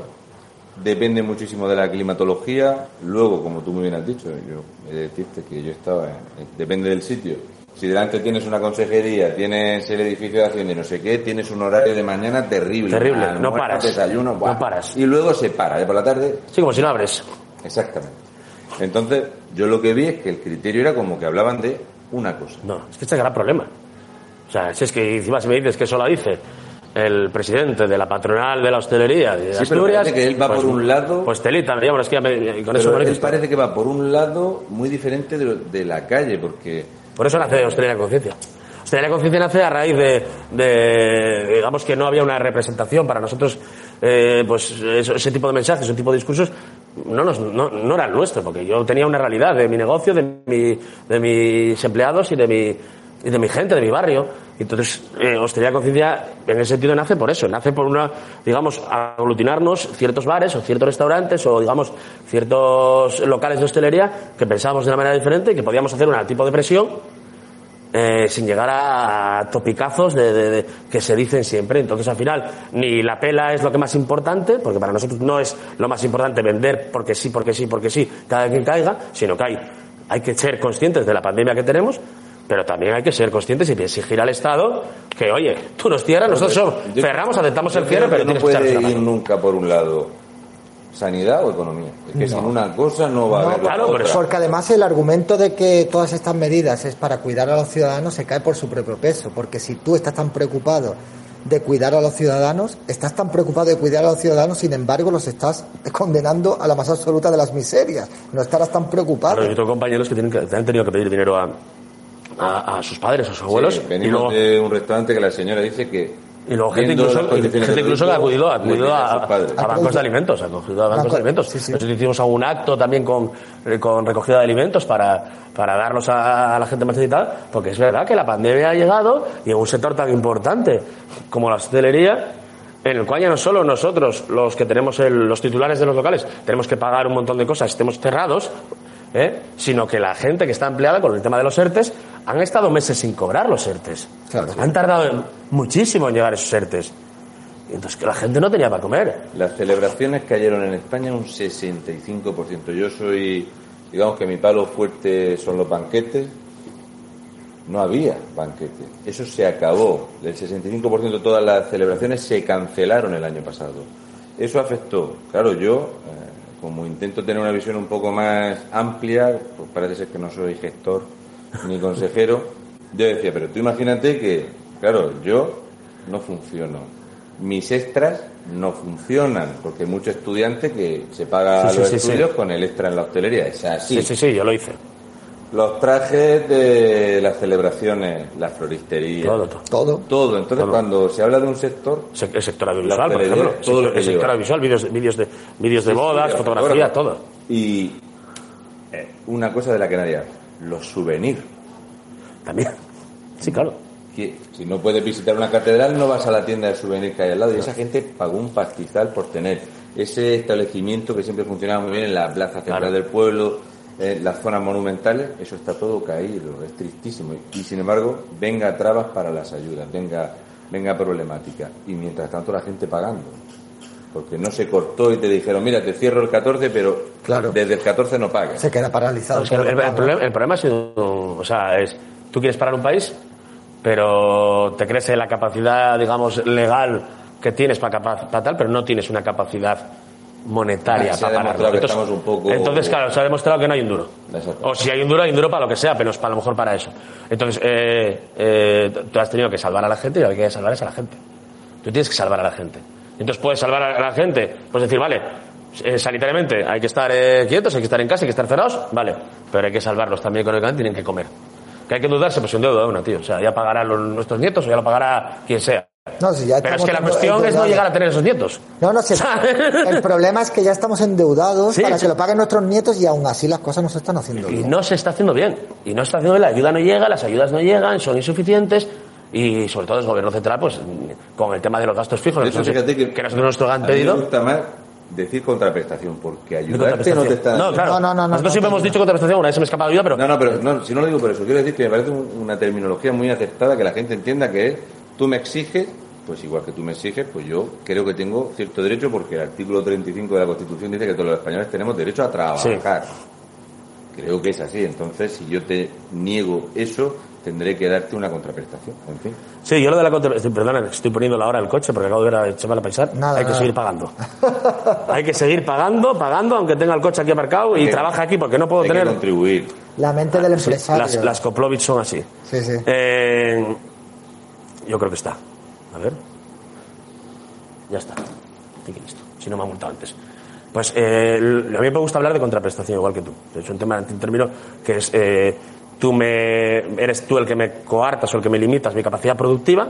Depende muchísimo de la climatología. Luego, como tú muy bien has dicho, yo he de decirte que yo estaba, en- depende del sitio, Si delante tienes una consejería, tienes el edificio de Hacienda y no sé qué, tienes un horario de mañana terrible. Terrible, no paras. Desayuno, No paras. Y luego se para, ¿eh? por la tarde, Sí, como si no abres. exactamente. Entonces, yo lo que vi es que el criterio era como que hablaban de una cosa. No, es que este es el gran problema. O sea, si es que encima si me dices que eso lo dice el presidente de la patronal de la hostelería de Sí, pero Asturias... parece que él va por un lado- Pues telita, me es que ya me- con eso Pero él parece que va por un lado muy diferente de, de la calle, porque Por eso nace Hostelería de Conciencia. Hostelería Conciencia nace a raíz de, de, digamos que no había una representación para nosotros, eh, pues eso- ese tipo de mensajes, ese tipo de discursos, no, nos, no, no era el nuestro, porque yo tenía una realidad de mi negocio, de, mi, de mis empleados y de mi, y de mi gente, de mi barrio. Entonces, eh, Hostelería Conciencia, en ese sentido, nace por eso, nace por una, digamos, aglutinarnos ciertos bares o ciertos restaurantes o, digamos, ciertos locales de hostelería que pensábamos de una manera diferente y que podíamos hacer un tipo de presión eh, sin llegar a topicazos de- de- que se dicen siempre. Entonces, al final, ni la pela es lo que más importante, porque para nosotros no es lo más importante vender porque sí, porque sí, porque sí, cada quien caiga, sino que hay, hay que ser conscientes de la pandemia que tenemos, pero también hay que ser conscientes y exigir al Estado que, oye, tú nos cierras, nosotros somos- Yo- cerramos, aceptamos el cierre, pero que no tienes que puede echarnos ir nunca por un lado sanidad o economía. Es que sin una cosa no va a No, haber la claro, otra. Porque además el argumento de que todas estas medidas es para cuidar a los ciudadanos se cae por su propio peso. Porque si tú estás tan preocupado de cuidar a los ciudadanos, estás tan preocupado de cuidar a los ciudadanos, sin embargo los estás condenando a la más absoluta de las miserias. No estarás tan preocupado. Claro, yo tengo compañeros que, tienen que, que han tenido que pedir dinero a, a, a sus padres, a sus abuelos, Sí, y venimos luego, de un restaurante que la señora dice que Y luego gente incluso, gente que ha acudido, acudido a, bancos de alimentos, ha acudido a bancos Banco- de alimentos. sí, sí. Nosotros hicimos algún acto también con, eh, con recogida de alimentos para, para darlos a, a la gente más necesitada, porque es verdad que la pandemia ha llegado y en un sector tan importante como la hostelería, en el cual ya no solo nosotros, los que tenemos el- los titulares de los locales, tenemos que pagar un montón de cosas, estemos cerrados, ¿eh? sino que la gente que está empleada con el tema de los ERTES han estado meses sin cobrar los ERTES. Claro. Han tardado muchísimo en llegar esos ERTES. Entonces que la gente no tenía para comer. Las celebraciones cayeron en España un 65%. Yo soy, digamos que mi palo fuerte son los banquetes. No había banquetes. Eso se acabó. El 65% de todas las celebraciones se cancelaron el año pasado. Eso afectó. Claro, yo, eh, como intento tener una visión un poco más amplia, pues parece ser que no soy gestor ni consejero, yo decía, pero tú imagínate que, claro, yo no funciono. Mis extras no funcionan, porque hay muchos estudiantes que se pagan Sí, sí, los sí, sí. estudios con el extra en la hostelería. Es así. Sí, sí, sí, yo lo hice. Los trajes de las celebraciones, la floristería, Todo, todo. Todo. todo. Entonces, Todo. cuando se habla de un sector, Se- El sector audiovisual, La por ejemplo. todo el lo sector, que el sector lleva. audiovisual, vídeos, vídeos de, vídeos de Sí, bodas, sí, fotografía, todo. Y eh, una cosa de la que nadie habla, los souvenirs. También. Sí, claro. Que si no puedes visitar una catedral, no vas a la tienda de souvenirs que hay al lado. Y esa gente pagó un pastizal por tener ese establecimiento que siempre funcionaba muy bien en la plaza central Claro. del pueblo, en las zonas monumentales. Eso está todo caído, es tristísimo. Y sin embargo, venga trabas para las ayudas, venga, venga problemática. Y mientras tanto, la gente pagando. Porque no se cortó y te dijeron, mira, te cierro el 14, pero Claro. desde el 14 no pagues. Se queda paralizado. Es que el, problema, el problema ha sido, o sea, es, tú quieres parar un país, pero te crees en la capacidad, digamos, legal que tienes para, para tal, pero no tienes una capacidad monetaria Ah, para pararlo. que estamos un poco- entonces, claro, se ha demostrado que no hay un duro. O si hay un duro, hay un duro para lo que sea, pero es para, a lo mejor para eso. Entonces, eh, eh, tú has tenido que salvar a la gente y lo que hay que salvar es a la gente. Tú tienes que salvar a la gente. Entonces puedes salvar a la gente, puedes decir, vale, eh, sanitariamente hay que estar eh, quietos, hay que estar en casa, hay que estar cerrados, vale, pero hay que salvarlos también económicamente, tienen que comer. Que hay que dudarse, pues un deuda de una, tío. O sea, ya pagará los, nuestros nietos o ya lo pagará quien sea. No, si ya Pero es que la cuestión es no llegar a tener esos nietos. No, no, si el, el problema es que ya estamos endeudados Sí, para sí. que lo paguen nuestros nietos y aún así las cosas no se están haciendo Y bien. no se está haciendo bien. Y no se está haciendo bien. La ayuda no llega, las ayudas no llegan, son insuficientes. Y sobre todo el gobierno central, pues con el tema de los gastos fijos, De hecho, nosotros- fíjate que, que nosotros nos han a mí pedido. me gusta más decir contraprestación, porque ayudarte no te está No, claro. No, no, no, no, Nosotros no, siempre no, hemos no. dicho contraprestación, una vez se me escapa la ayuda, pero No, no, pero no, si no lo digo por eso, quiero decir que me parece un- una terminología muy aceptada que la gente entienda que es tú me exiges, pues igual que tú me exiges, pues yo creo que tengo cierto derecho porque el artículo 35 de la Constitución dice que todos los españoles tenemos derecho a trabajar. Creo que es así, entonces si yo te niego eso, tendré que darte una contraprestación. En fin. Sí, yo lo de la contraprestación, perdona, estoy poniendo la hora del coche porque acabo de ver a Chaval a paisar. Nada, Hay que seguir pagando. Hay que seguir pagando, pagando, aunque tenga el coche aquí aparcado y trabaja aquí porque no puedo Hay que tener. contribuir. La mente del Sí, empresario. las, las Koplovich son así. Sí, sí. Eh, yo creo que está. A ver. Ya está. Así que listo. Si no me ha multado antes. Pues eh, a mí me gusta hablar de contraprestación, igual que tú. Es un tema, un término que es. eh, tú me, eres tú el que me coartas o el que me limitas mi capacidad productiva.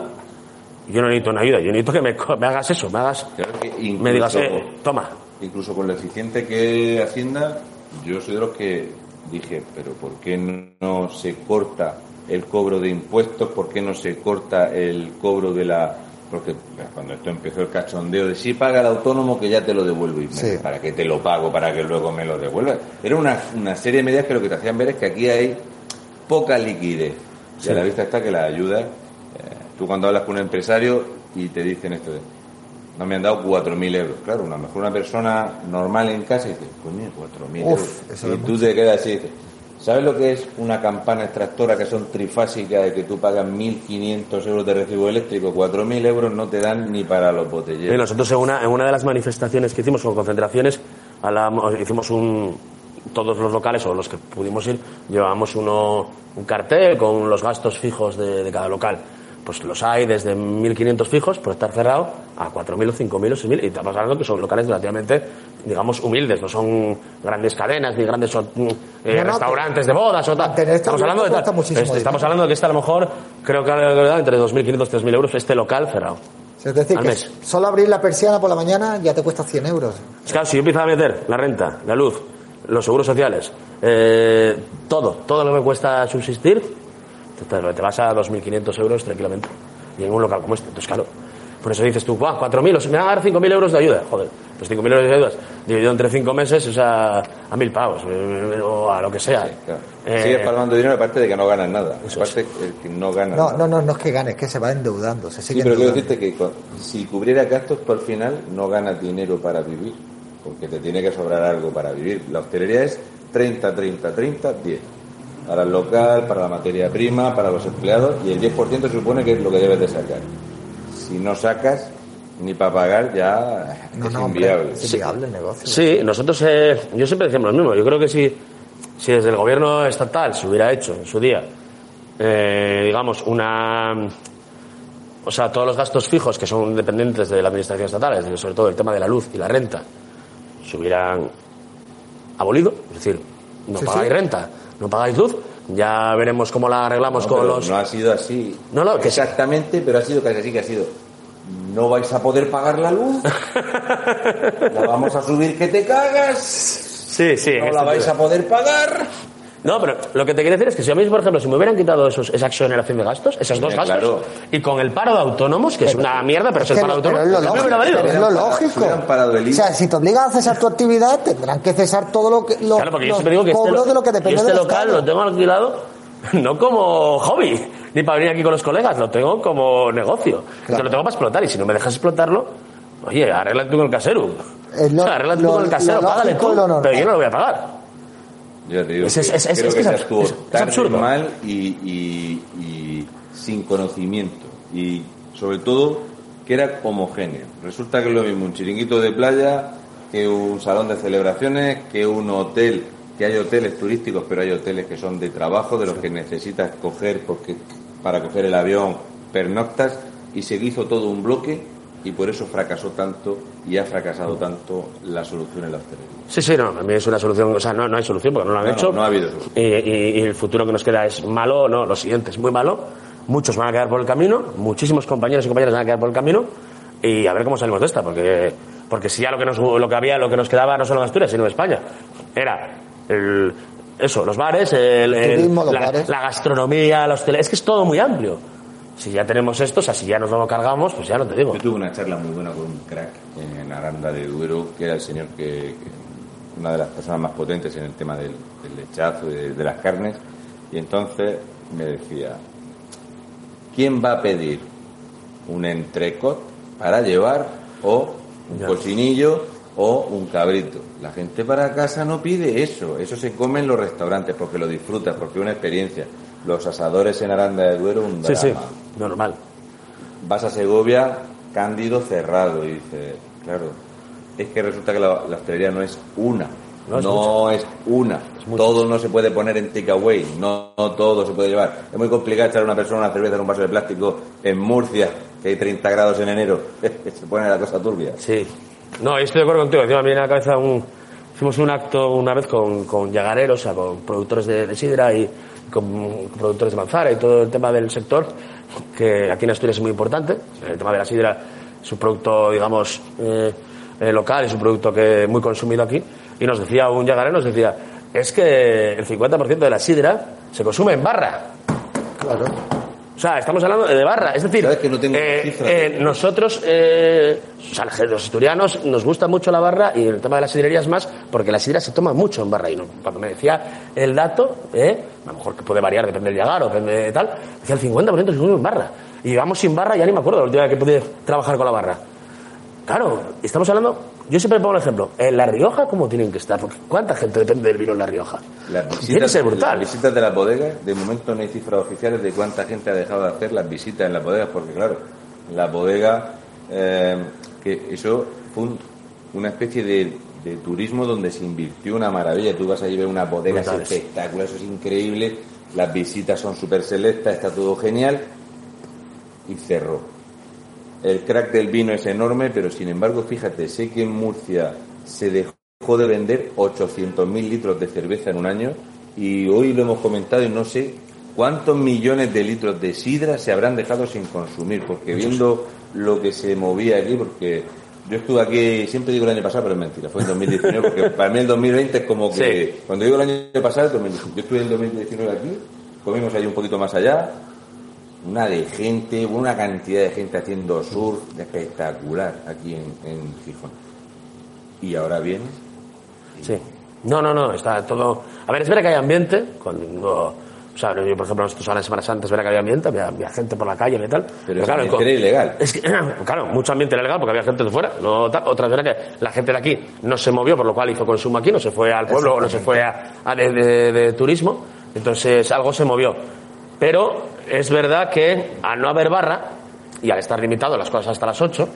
Yo no necesito una ayuda, yo necesito que me, me hagas eso, me hagas. Claro que incluso- Me digas, eh, toma. Incluso con lo eficiente que Hacienda, yo soy de los que dije, pero ¿por qué no se corta el cobro de impuestos? ¿Por qué no se corta el cobro de la...? Porque cuando esto empezó el cachondeo de sí, paga el autónomo que ya te lo devuelvo. Y me- Sí. ¿Para qué te lo pago? ¿Para que luego me lo devuelvas? Era una, una serie de medidas que lo que te hacían ver es que aquí hay poca liquidez. Y a la vista está que la ayuda... eh, tú cuando hablas con un empresario y te dicen esto de no me han dado 4.000 euros. Claro, a lo mejor una persona normal en casa dice, coño, 4.000 Uf, euros. Y tú te quedas así y dices, ¿sabes lo que es una campana extractora que son trifásicas de que tú pagas 1.500 euros de recibo eléctrico? 4.000 euros no te dan ni para los botelleros. nosotros en una, en una de las manifestaciones que hicimos, o concentraciones, hicimos un, todos los locales o los que pudimos ir, llevábamos uno, un cartel con los gastos fijos de, de cada local. Pues los hay desde 1.500 fijos por estar cerrado a 4.000 o 5.000 o 6.000 y estamos hablando que son locales relativamente, digamos, humildes, no son grandes cadenas ni grandes mm, eh, No, no, restaurantes de bodas o tal. Estamos hablando de Este, estamos hablando de que está a lo mejor, creo que entre 2.500 y 3.000 euros este local cerrado. Es decir, que solo abrir la persiana por la mañana ya te cuesta 100 euros. Es Claro, si yo empiezo a meter la renta, la luz, los seguros sociales, eh, todo, todo lo que me cuesta subsistir, te, te vas a 2.500 euros tranquilamente. Y en un local como este. Entonces, claro, por eso dices tú, "Buah, 4.000, o sea, me van a dar 5.000 euros de ayuda. Joder, pues 5.000 euros de ayuda dividido entre 5 meses es a, a 1.000 pavos, eh, o a lo que sea. Claro. Eh, Sigues palmando dinero aparte de que no ganas nada. Aparte el que no ganas No, nada. no, no, no es que gane, es que se va endeudando, se Sí, sigue pero quiero endeudando. decirte que con- si cubriera gastos, tú al final no ganas dinero para vivir, porque te tiene que sobrar algo para vivir. La hostelería es 30, 30, 30, 10. Para el local, para la materia prima, para los empleados, y el 10% se supone que es lo que debes de sacar. Si no sacas, ni para pagar, ya No, es no, hombre, es inviable el negocio. Sí, nosotros, eh, yo siempre decimos lo mismo. Yo creo que si, si desde el gobierno estatal se hubiera hecho en su día, eh, digamos, una. O sea, todos los gastos fijos que son dependientes de la administración estatal, es decir, sobre todo el tema de la luz y la renta, se hubieran abolido. Es decir, no Sí, pagáis sí. renta, no pagáis luz, ya veremos cómo la arreglamos No, con los. no ha sido así No, no, que sí. exactamente, pero ha sido casi así que ha sido. No vais a poder pagar la luz, la vamos a subir que te cagas, Sí, sí. no la vais a poder pagar. No, pero lo que te quiero decir es que si a mí, por ejemplo, si me hubieran quitado esos, esa exoneración de gastos, esos dos Sí, gastos, claro. y con el paro de autónomos, que es una mierda, pero es el que paro de autónomos, es lo no me lógico, pero es lo lógico. O sea, si te obligan a cesar tu actividad, tendrán que cesar todo lo que los, Claro, porque yo siempre digo que este, lo- de lo que depende este local lo tengo alquilado no como hobby, ni para venir aquí con los colegas, lo tengo como negocio. Entonces lo tengo para explotar, y si no me dejas explotarlo, oye, arréglate tú con el casero. Es lo- arréglate tú lo- con el casero, lo págale tú, lo pero yo no lo voy a pagar. Yo te digo Es- que es- es- creo es que que es tarde, absurdo. mal y, y- y sin conocimiento. Y sobre todo que era homogéneo. Resulta que es lo mismo un chiringuito de playa que un salón de celebraciones, que un hotel, que hay hoteles turísticos, pero hay hoteles que son de trabajo, de los que necesitas coger porque para coger el avión pernoctas y se hizo todo un bloque y por eso fracasó tanto y ha fracasado tanto la solución en la hostelería. Sí, sí, no, a mí es una solución, o sea, no, no hay solución porque no lo han No, hecho. no, no ha habido solución. Y, y- y el futuro que nos queda es malo, no, lo siguiente es muy malo. Muchos van a quedar por el camino, muchísimos compañeros y compañeras van a quedar por el camino y a ver cómo salimos de esta, porque, porque si ya lo que, nos, lo que había, lo que nos quedaba no solo en Asturias, sino en España, era el, eso, los bares, el- el- Turismo, los la, bares. la gastronomía, los tele, es que es todo muy amplio. Si ya tenemos esto, o sea, si ya nos lo cargamos, pues ya no te digo. Yo tuve una charla muy buena con un crack en Aranda de Duero, que era el señor que, que- una de las personas más potentes en el tema del, del lechazo y de, de las carnes, y entonces me decía, ¿quién va a pedir un entrecot para llevar o un Ya. cochinillo o un cabrito? La gente para casa no pide eso, eso se come en los restaurantes porque lo disfrutas, porque es una experiencia. Los asadores en Aranda de Duero, un Sí, drama. sí, normal. Vas a Segovia, Cándido cerrado. Y dice, claro, es que resulta que la, la hostelería no es una. No No, es una. todo no se puede poner en takeaway. No, no todo se puede llevar. Es muy complicado echar a una persona una cerveza en un vaso de plástico en Murcia, que hay 30 grados en enero. se pone la cosa turbia. Sí. No, yo estoy de acuerdo contigo. Encima me viene a la cabeza un... Hicimos un acto una vez con, con o sea, con productores de, de sidra y con productores de manzana y todo el tema del sector, que aquí en Asturias es muy importante. El tema de la sidra es un producto, digamos, eh, eh, local, es un producto que muy consumido aquí. Y nos decía un yagarero, nos decía, es que el 50% de la sidra se consume en barra. Claro. O sea, estamos hablando de barra. Es decir, ¿Sabes que no tengo eh, eh, nosotros, eh, o sea, los asturianos, nos gusta mucho la barra y el tema de las sidrerías más, porque la sidra se toma mucho en barra. Y no- cuando me decía el dato, a lo mejor que puede variar, depende del llagar o depende de tal, decía el 50% se consume en barra. Y vamos sin barra, ya ni me acuerdo la última vez que pude trabajar con la barra. Claro, estamos hablando, yo siempre pongo el ejemplo, en La Rioja, ¿cómo tienen que estar? Porque ¿cuánta gente depende del vino en La Rioja? Las Tiene que ser las brutal. visitas de las bodegas, de momento no hay cifras oficiales de cuánta gente ha dejado de hacer las visitas en las bodegas, porque claro, la bodega, eh, que eso fue un- una especie de, de turismo donde se invirtió una maravilla. Tú vas allí a ver una bodega Brutales. espectacular, eso es increíble, las visitas son súper selectas, está todo genial, y cerró. El crack del vino es enorme, pero sin embargo, fíjate, sé que en Murcia se dejó de vender 800.000 litros de cerveza en un año y hoy lo hemos comentado y no sé cuántos millones de litros de sidra se habrán dejado sin consumir, porque viendo lo que se movía aquí, porque yo estuve aquí, siempre digo el año pasado, pero es mentira, fue en 2019, porque para mí el 2020 es como que, Sí. cuando digo el año pasado, es 2019. yo estuve en el 2019 aquí, comimos ahí un poquito más allá, una de gente, una cantidad de gente haciendo surf espectacular aquí en, en Gijón. Y ahora viene. Sí. No, no, no, está todo... A ver, es verdad que hay ambiente, cuando... O sea, yo, por ejemplo, nosotros ahora en Semana Santa es verdad que había ambiente, había, había gente por la calle y tal. Pero es claro, ambiente era ilegal. Es que, claro, mucho ambiente era legal porque había gente de fuera. No. Otra vez que la gente de aquí no se movió, por lo cual hizo consumo aquí, no se fue al pueblo, no se fue a, a de, de- de turismo. Entonces algo se movió. Pero es verdad que al no haber barra y al estar limitado las cosas hasta las 8,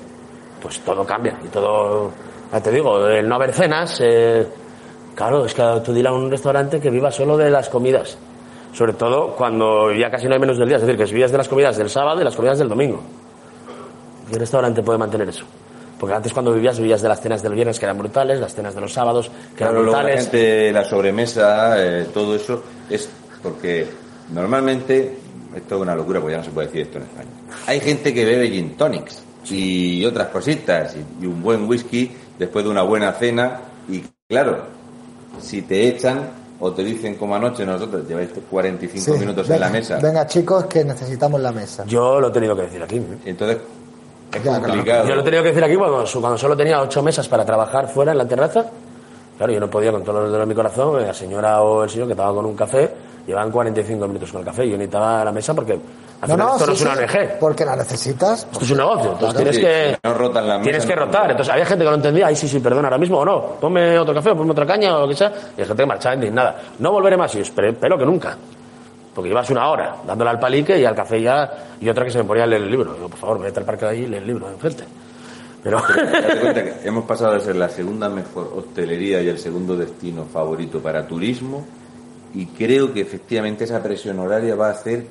pues todo cambia y todo, ya te digo, el no haber cenas, eh, claro, es que tú dile a un restaurante que viva solo de las comidas, sobre todo cuando ya casi no hay menos del día, es decir, que vivías de las comidas del sábado y las comidas del domingo. ¿Qué restaurante puede mantener eso? Porque antes cuando vivías, vivías de las cenas del viernes que eran brutales, las cenas de los sábados que eran luego la brutales. gente, la sobremesa, eh, todo eso, es porque normalmente, esto es una locura, porque ya no se puede decir esto en España. Hay gente que bebe gin tonics y otras cositas, y, un buen whisky después de una buena cena, y claro, si te echan o te dicen como anoche nosotros lleváis 45 Sí. minutos en la mesa, Venga, chicos, que necesitamos la mesa. Yo lo he tenido que decir aquí. ¿eh? entonces es Ya, claro. complicado. Yo lo he tenido que decir aquí cuando, cuando solo tenía ocho mesas para trabajar fuera en la terraza. Claro, yo no podía con todo los de mi corazón, la señora o el señor que estaba con un café, llevaban 45 minutos con el café. Yo necesitaba la mesa porque al final esto no es una sí, ONG. Porque la necesitas. Esto es un negocio, entonces Claro, tienes sí, que no rotan las tienes mesas, que no rotar. Entonces había gente que no entendía, ay sí, sí, perdón, ahora mismo o no, ponme otro café o ponme otra caña o lo que sea, y hay gente que marchaba indignada. No volveré más, y yo espero, espero que nunca. Porque llevas una hora dándole al palique y al café ya, y otra que se me ponía a leer el libro. Digo, por favor, vete al parque de ahí y lee el libro enfrente. Pero Date cuenta que hemos pasado de ser la segunda mejor hostelería y el segundo destino favorito para turismo y creo que efectivamente esa presión horaria va a hacer,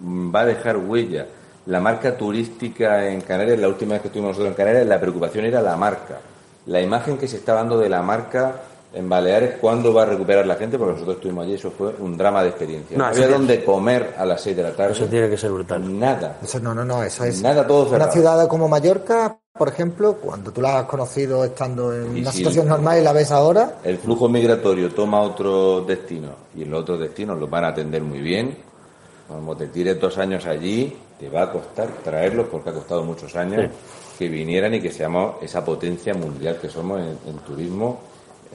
mm, va a dejar huella. La marca turística en Canarias, la última vez que estuvimos nosotros en Canarias, la preocupación era la marca. La imagen que se está dando de la marca en Baleares, ¿cuándo va a recuperar la gente? Porque nosotros estuvimos allí, eso fue un drama de experiencia. No, había dónde comer a las 6 de la tarde. eso tiene que ser brutal. Nada. Eso no, no, no, eso es. Nada, todo Una cerrado. ciudad como Mallorca, por ejemplo, cuando tú la has conocido estando en Y una si- situación normal y la ves ahora, el flujo migratorio toma otro destino y en los otros destinos los van a atender muy bien. Como te tires dos años allí, te va a costar traerlos porque ha costado muchos años que vinieran y que seamos esa potencia mundial que somos en, en turismo.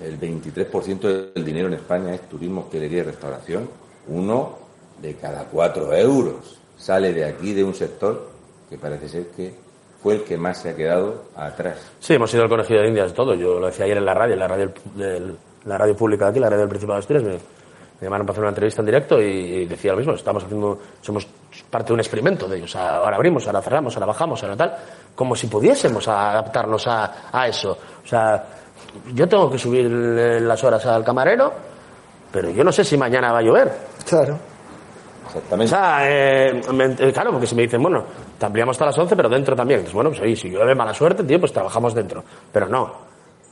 El 23% del dinero en España es turismo, hostelería y restauración. Uno de cada cuatro euros sale de aquí de un sector que parece ser que fue el que más se ha quedado atrás. Sí, hemos ido al conejillo de Indias todo. Yo lo decía ayer en la radio, en la radio, del- la radio pública de aquí, la radio del Principado de Asturias. me- Me llamaron para hacer una entrevista en directo y decía lo mismo, estamos haciendo, somos parte de un experimento de ellos. Ahora abrimos, ahora cerramos, ahora bajamos, ahora tal, como si pudiésemos adaptarnos a, a eso. O sea, yo tengo que subir las horas al camarero, pero yo no sé si mañana va a llover. Claro. Exactamente. O sea, eh, me- eh, claro, porque si me dicen, bueno, te ampliamos hasta las 11, pero dentro también. Entonces, bueno, pues ahí, si llueve mala suerte, tío, pues trabajamos dentro. Pero no.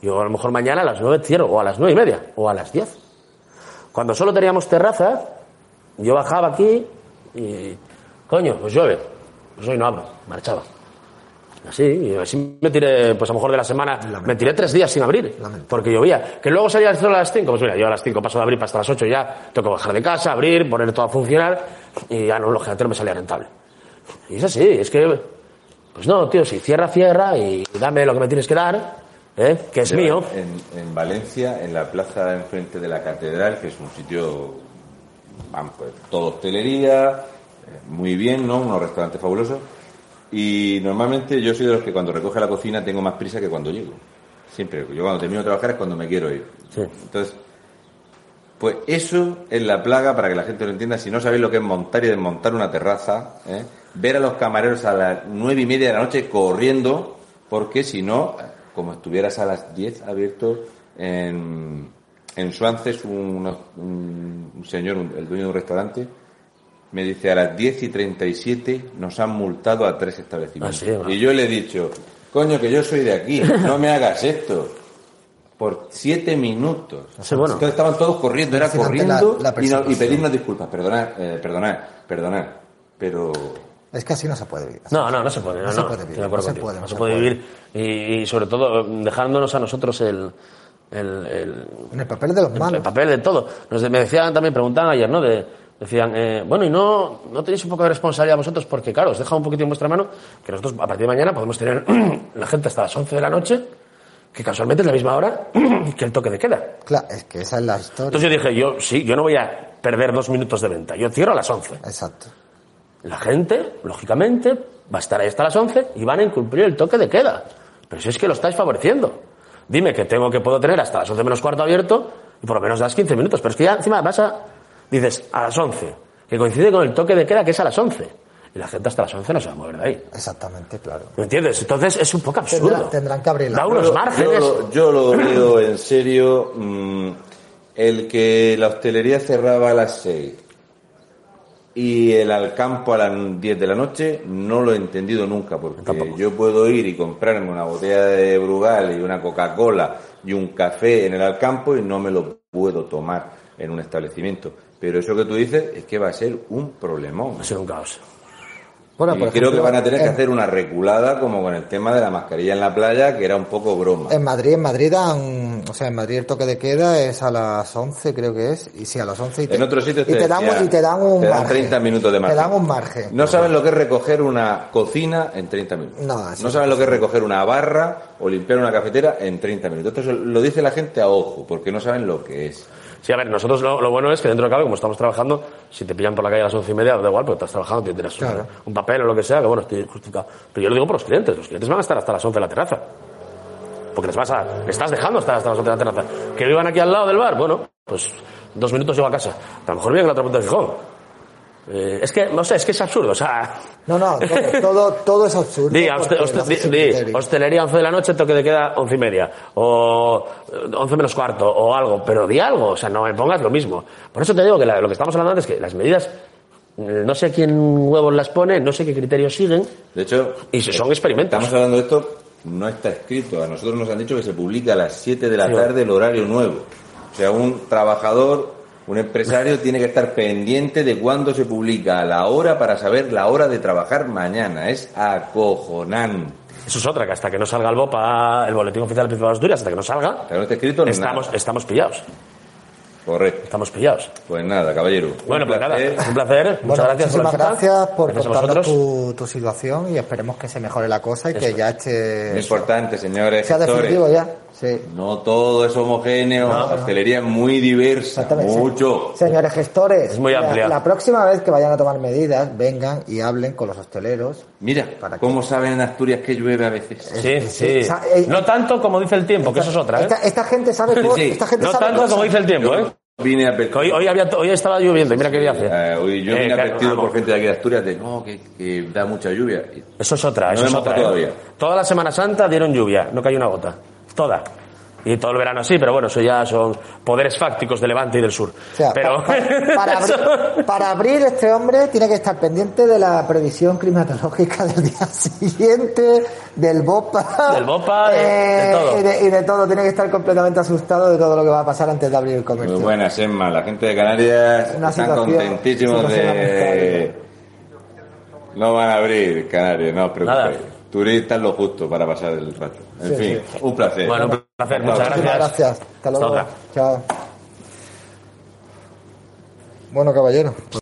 Yo a lo mejor mañana a las 9 cierro, o a las 9 y media, o a las 10. Cuando solo teníamos terraza, yo bajaba aquí y, coño, pues llueve. Pues hoy no abro, marchaba. Así, y así me tiré, pues a lo mejor de la semana, me tiré tres días sin abrir, Lamentable. porque llovía. Que luego salía el sol a las 5, pues mira, yo a las 5 paso de abrir hasta las 8 ya, tengo que bajar de casa, abrir, poner todo a funcionar, y ya no, lógicamente no me salía rentable. Y es así, es que, pues no, tío, si cierra, cierra, y dame lo que me tienes que dar, ¿eh? que es mío. En, en Valencia, en la plaza enfrente de la catedral, que es un sitio, vamos, pues, todo hostelería, eh, muy bien, ¿no? Unos restaurantes fabulosos. Y normalmente yo soy de los que cuando recoge la cocina tengo más prisa que cuando llego. Siempre. Yo cuando termino de trabajar es cuando me quiero ir. Sí. Entonces, pues eso es la plaga para que la gente lo entienda. Si no sabéis lo que es montar y desmontar una terraza, ¿eh? ver a los camareros a las nueve y media de la noche corriendo, porque si no, como estuvieras a las diez abierto en, en Suances, un, un- un señor, un- el dueño de un restaurante, me dice a las 10 y 37 nos han multado a tres establecimientos. Ah, sí, y yo le he dicho, coño, que yo soy de aquí, no me hagas esto. Por siete minutos. Sí, bueno. Entonces estaban todos corriendo, era corriendo la- la y, no- y pedirnos disculpas. Perdonad, eh, perdonad, perdonad. Pero Es que así no se puede vivir. No, no, no se puede. No, No se puede vivir, no se puede, No no se puede vivir y, y sobre todo dejándonos a nosotros el, el, el- En el papel de los el malos. papel de todo. Nos me decían también, preguntaban ayer, ¿no? De, decían, eh, bueno, y no, no tenéis un poco de responsabilidad vosotros porque, claro, os deja un poquito en vuestra mano que nosotros a partir de mañana podemos tener la gente hasta las 11 de la noche, que casualmente es la misma hora que el toque de queda. Claro, es que esa es la historia. Entonces yo dije, yo sí, yo no voy a perder dos minutos de venta, yo cierro a las 11. Exacto. La gente, lógicamente, va a estar ahí hasta las 11 y van a incumplir el toque de queda. Pero si es que lo estáis favoreciendo. Dime que tengo que puedo tener hasta las 11 menos cuarto abierto y por lo menos das 15 minutos. Pero es que ya encima vas a... Dices, a las 11, que coincide con el toque de queda que es a las 11. Y la gente hasta las 11 no se va a mover de ahí. Exactamente, claro. ¿Me entiendes? Entonces es un poco absurdo. Tendrán, tendrán que abrir la Da unos yo, márgenes. lo- yo lo digo en serio. mm, el que la hostelería cerraba a las 6 y el al campo a las 10 de la noche no lo he entendido nunca porque Tampoco. yo puedo ir y comprarme una botella de Brugal y una Coca-Cola y un café en el Alcampo y no me lo puedo tomar en un establecimiento. Pero eso que tú dices es que va a ser un problemón. Va a ser un caos. Bueno, y por creo que van a tener que hacer una reculada como con el tema de la mascarilla en la playa, que era un poco broma. En Madrid, en Madrid dan, o sea, en Madrid el toque de queda es a las 11, creo que es, y sí, a las 11 y te, En otros sitios y te, dan, un- y te dan un te dan margen. 30 minutos de margen. Te dan un margen. No saben lo que es recoger una cocina en 30 minutos. No, no saben lo que es recoger una barra o limpiar una cafetera en 30 minutos. Esto lo dice la gente a ojo, porque no saben lo que es. Sí, a ver, nosotros lo, lo bueno es que dentro de cada como estamos trabajando, si te pillan por la calle a las once y media, da igual, porque estás trabajando, tendrás un- Claro. un, papel o lo que sea, que bueno, estoy justificado. Pero yo lo digo por los clientes, los clientes van a estar hasta las 11 de la terraza. Porque les vas a, estás dejando estar hasta las 11 de la terraza. Que vivan aquí al lado del bar, bueno, pues dos minutos llego a casa. A lo mejor viven en la otra punta de Gijón. Eh, es que, no sé, es que es absurdo, o sea... No, no, todo, todo, todo es absurdo. Di, porque hoste- hoste- lo hace sin di, di, criterio. hostelería 11 de la noche, toque de queda 11 y media. O eh, 11 menos cuarto, o algo. Pero di algo, o sea, no me pongas lo mismo. Por eso te digo que la- lo que estamos hablando antes es que las medidas, eh, no sé quién huevos las pone, no sé qué criterios siguen, De hecho, y si son experimentos. estamos hablando de esto, no está escrito. A nosotros nos han dicho que se publica a las 7 de la Sí. tarde el horario nuevo. O sea, un trabajador, un empresario tiene que estar pendiente de cuándo se publica la hora para saber la hora de trabajar mañana. Es acojonante. Eso es otra, que hasta que no salga el BOPA, el Boletín Oficial del Principado de Asturias, hasta que no salga, Hasta que no esté escrito, estamos, nada. estamos pillados. Correcto. Estamos pillados. Pues nada, caballero. Bueno, pues nada, un placer. Muchas Bueno, gracias por la muchísimas gracias por contarnos tu, tu situación y esperemos que se mejore la cosa y que ya eche, Muy importante, señores. sea definitivo ya. Sí. No todo es homogéneo. La hostelería es muy diversa. Mucho. Señores gestores, Es muy la- amplia. La, próxima vez que vayan a tomar medidas, vengan y hablen con los hosteleros. Mira, ¿Para cómo saben en Asturias que llueve a veces. Sí, sí. Eh, No tanto como dice el tiempo, que eso es otra, ¿eh? Esta, esta gente sabe, co- Sí, esta gente No sabe tanto cosas. como dice el tiempo, ¿eh? vine a Hoy, hoy, había, hoy estaba lloviendo y mira qué día hace. Eh, hoy yo Eh, vine claro, advertido por gente de aquí de Asturias de no, que, que da mucha lluvia. Eso es otra, No eso es otra. tocado ¿eh? todavía. Toda la Semana Santa dieron lluvia, no cayó una gota. Toda. Y todo el verano sí, pero bueno, eso ya son poderes fácticos de Levante y del Sur. O sea, pero pa- pa- para, abrir, para abrir este hombre tiene que estar pendiente de la previsión climatológica del día siguiente, del BOPA. Del BOPA, de- de todo. Y de, y de todo. Tiene que estar completamente asustado de todo lo que va a pasar antes de abrir el comercio. Muy buenas, Emma. La gente de Canarias Una están contentísimos de... No van a abrir Canarias, no os Nada. Turistas lo justo para pasar el rato. En Sí, fin, un placer. Bueno, un placer, muchas gracias. gracias. Hasta luego. otra. Chao. Bueno, caballero.